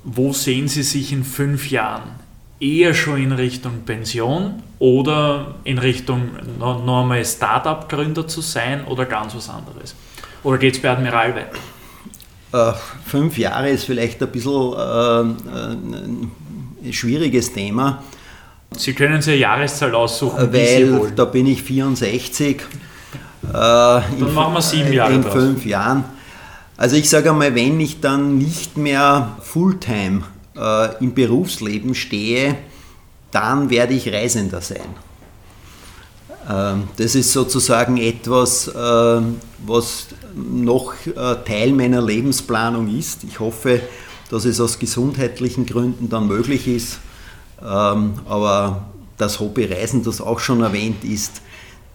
Wo sehen Sie sich in fünf Jahren? Eher schon in Richtung Pension oder in Richtung normal Startup-Gründer zu sein oder ganz was anderes? Oder geht es bei Admiral weiter? Äh, fünf Jahre ist vielleicht ein bisschen äh, schwieriges Thema. Sie können sich eine Jahreszahl aussuchen, weil da bin ich 64. Äh, dann in, machen wir sieben Jahre In draus. fünf Jahren. Also ich sage einmal, wenn ich dann nicht mehr Fulltime äh, im Berufsleben stehe, dann werde ich Reisender sein. Ähm, das ist sozusagen etwas, äh, was noch äh, Teil meiner Lebensplanung ist. Ich hoffe, dass es aus gesundheitlichen Gründen dann möglich ist. Ähm, aber das Hobby Reisen, das auch schon erwähnt ist,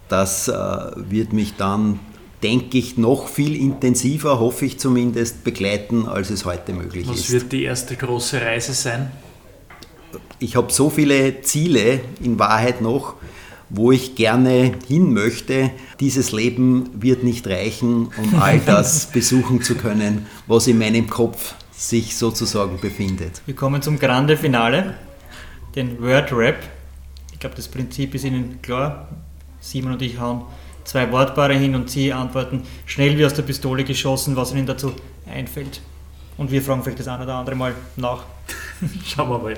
das äh, wird mich dann, denke ich, noch viel intensiver, hoffe ich zumindest, begleiten, als es heute möglich Was ist. Was wird die erste große Reise sein? Ich habe so viele Ziele in Wahrheit noch, wo ich gerne hin möchte. Dieses Leben wird nicht reichen, um all <laughs> das besuchen zu können, was in meinem Kopf sich sozusagen befindet. Wir kommen zum Grande Finale, den Word Rap. Ich glaube, das Prinzip ist Ihnen klar. Simon und ich hauen zwei Wortpaare hin und Sie antworten schnell wie aus der Pistole geschossen, was Ihnen dazu einfällt. Und wir fragen vielleicht das eine oder andere Mal nach. <laughs> Schauen wir mal,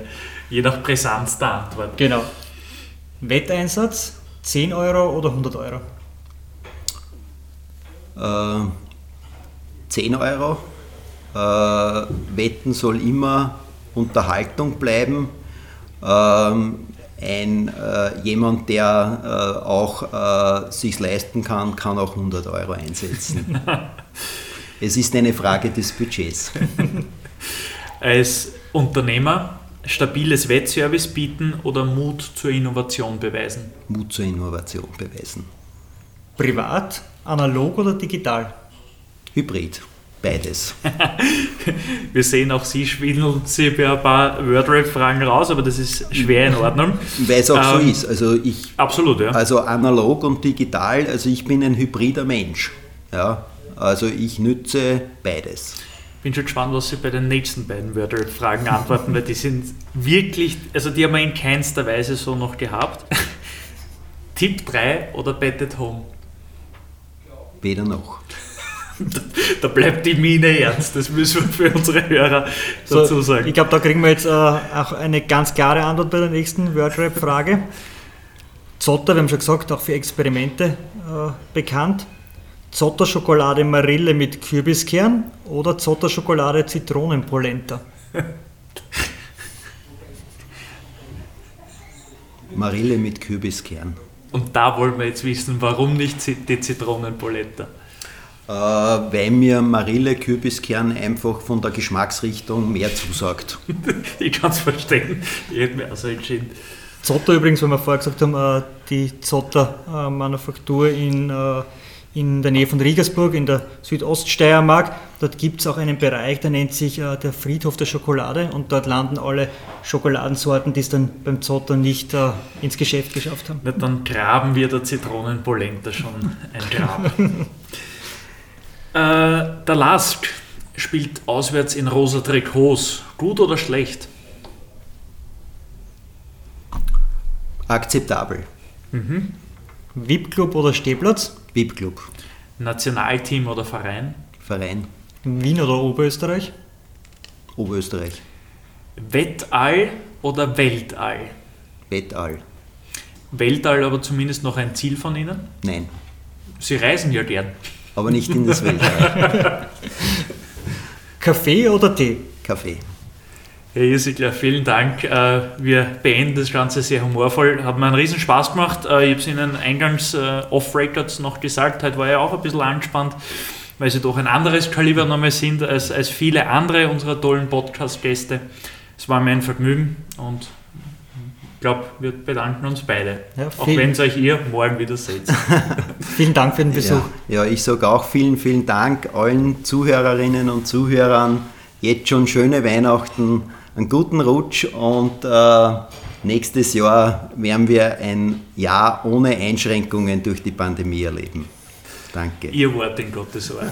je nach Brisanz der Antwort. Genau. Wetteinsatz 10 Euro oder 100 Euro? Äh, 10 Euro. Äh, Wetten soll immer Unterhaltung bleiben. Ähm, ein, äh, jemand, der äh, auch äh, sich leisten kann, kann auch 100 Euro einsetzen. <laughs> es ist eine Frage des Budgets. <laughs> Als Unternehmer stabiles Wettservice bieten oder Mut zur Innovation beweisen? Mut zur Innovation beweisen. Privat, analog oder digital? Hybrid. Beides. <laughs> Wir sehen auch Sie schwindeln Sie bei ein paar Wordrap-Fragen raus, aber das ist schwer in Ordnung. <laughs> Weil es auch ähm, so ist. Also ich, absolut, ja. Also analog und digital, also ich bin ein hybrider Mensch. Ja, also ich nütze beides bin schon gespannt, was Sie bei den nächsten beiden Wordle-Fragen antworten, weil die sind wirklich, also die haben wir in keinster Weise so noch gehabt. <laughs> Tipp 3 oder Bed at Home? Weder noch. Da bleibt die Mine ernst, das müssen wir für unsere Hörer so, dazu sagen. Ich glaube, da kriegen wir jetzt äh, auch eine ganz klare Antwort bei der nächsten Wordrap-Frage. Zotter, wir haben schon gesagt, auch für Experimente äh, bekannt. Zotter-Schokolade Marille mit Kürbiskern oder Zotter-Schokolade Zitronenpolenta? Marille mit Kürbiskern. Und da wollen wir jetzt wissen, warum nicht die Zitronenpolenta? Äh, weil mir Marille Kürbiskern einfach von der Geschmacksrichtung mehr zusagt. <laughs> ich kann es verstehen. Ich hätte mir also entschieden. Zotter übrigens, weil wir vorher gesagt haben, äh, die Zotter-Manufaktur in äh, in der Nähe von Riegersburg in der Südoststeiermark. Dort gibt es auch einen Bereich, der nennt sich äh, der Friedhof der Schokolade und dort landen alle Schokoladensorten, die es dann beim Zotter nicht äh, ins Geschäft geschafft haben. Na, dann graben wir der Zitronenpolenta schon ein Grab. <laughs> äh, der Lask spielt auswärts in rosa Trikots. Gut oder schlecht? Akzeptabel. Mhm. VIP-Club oder Stehplatz? VIP-Club. Nationalteam oder Verein? Verein. Wien oder Oberösterreich? Oberösterreich. Wettall oder Weltall? Wettall. Weltall aber zumindest noch ein Ziel von Ihnen? Nein. Sie reisen ja gern. Aber nicht in das Weltall. <laughs> Kaffee oder Tee? Kaffee. Herr Irsigler, vielen Dank. Äh, wir beenden das Ganze sehr humorvoll. Hat mir einen riesen Spaß gemacht. Äh, ich habe es Ihnen eingangs äh, off-Records noch gesagt. Heute war ja auch ein bisschen angespannt, weil Sie doch ein anderes Kaliber nochmal sind als, als viele andere unserer tollen Podcast-Gäste. Es war mir ein Vergnügen und glaube, wir bedanken uns beide. Ja, auch wenn es euch ihr morgen wieder seht. <laughs> vielen Dank für den Besuch. Ja, ja ich sage auch vielen, vielen Dank allen Zuhörerinnen und Zuhörern. Jetzt schon schöne Weihnachten einen guten Rutsch und äh, nächstes Jahr werden wir ein Jahr ohne Einschränkungen durch die Pandemie erleben. Danke. Ihr Wort in Gottes Ohr.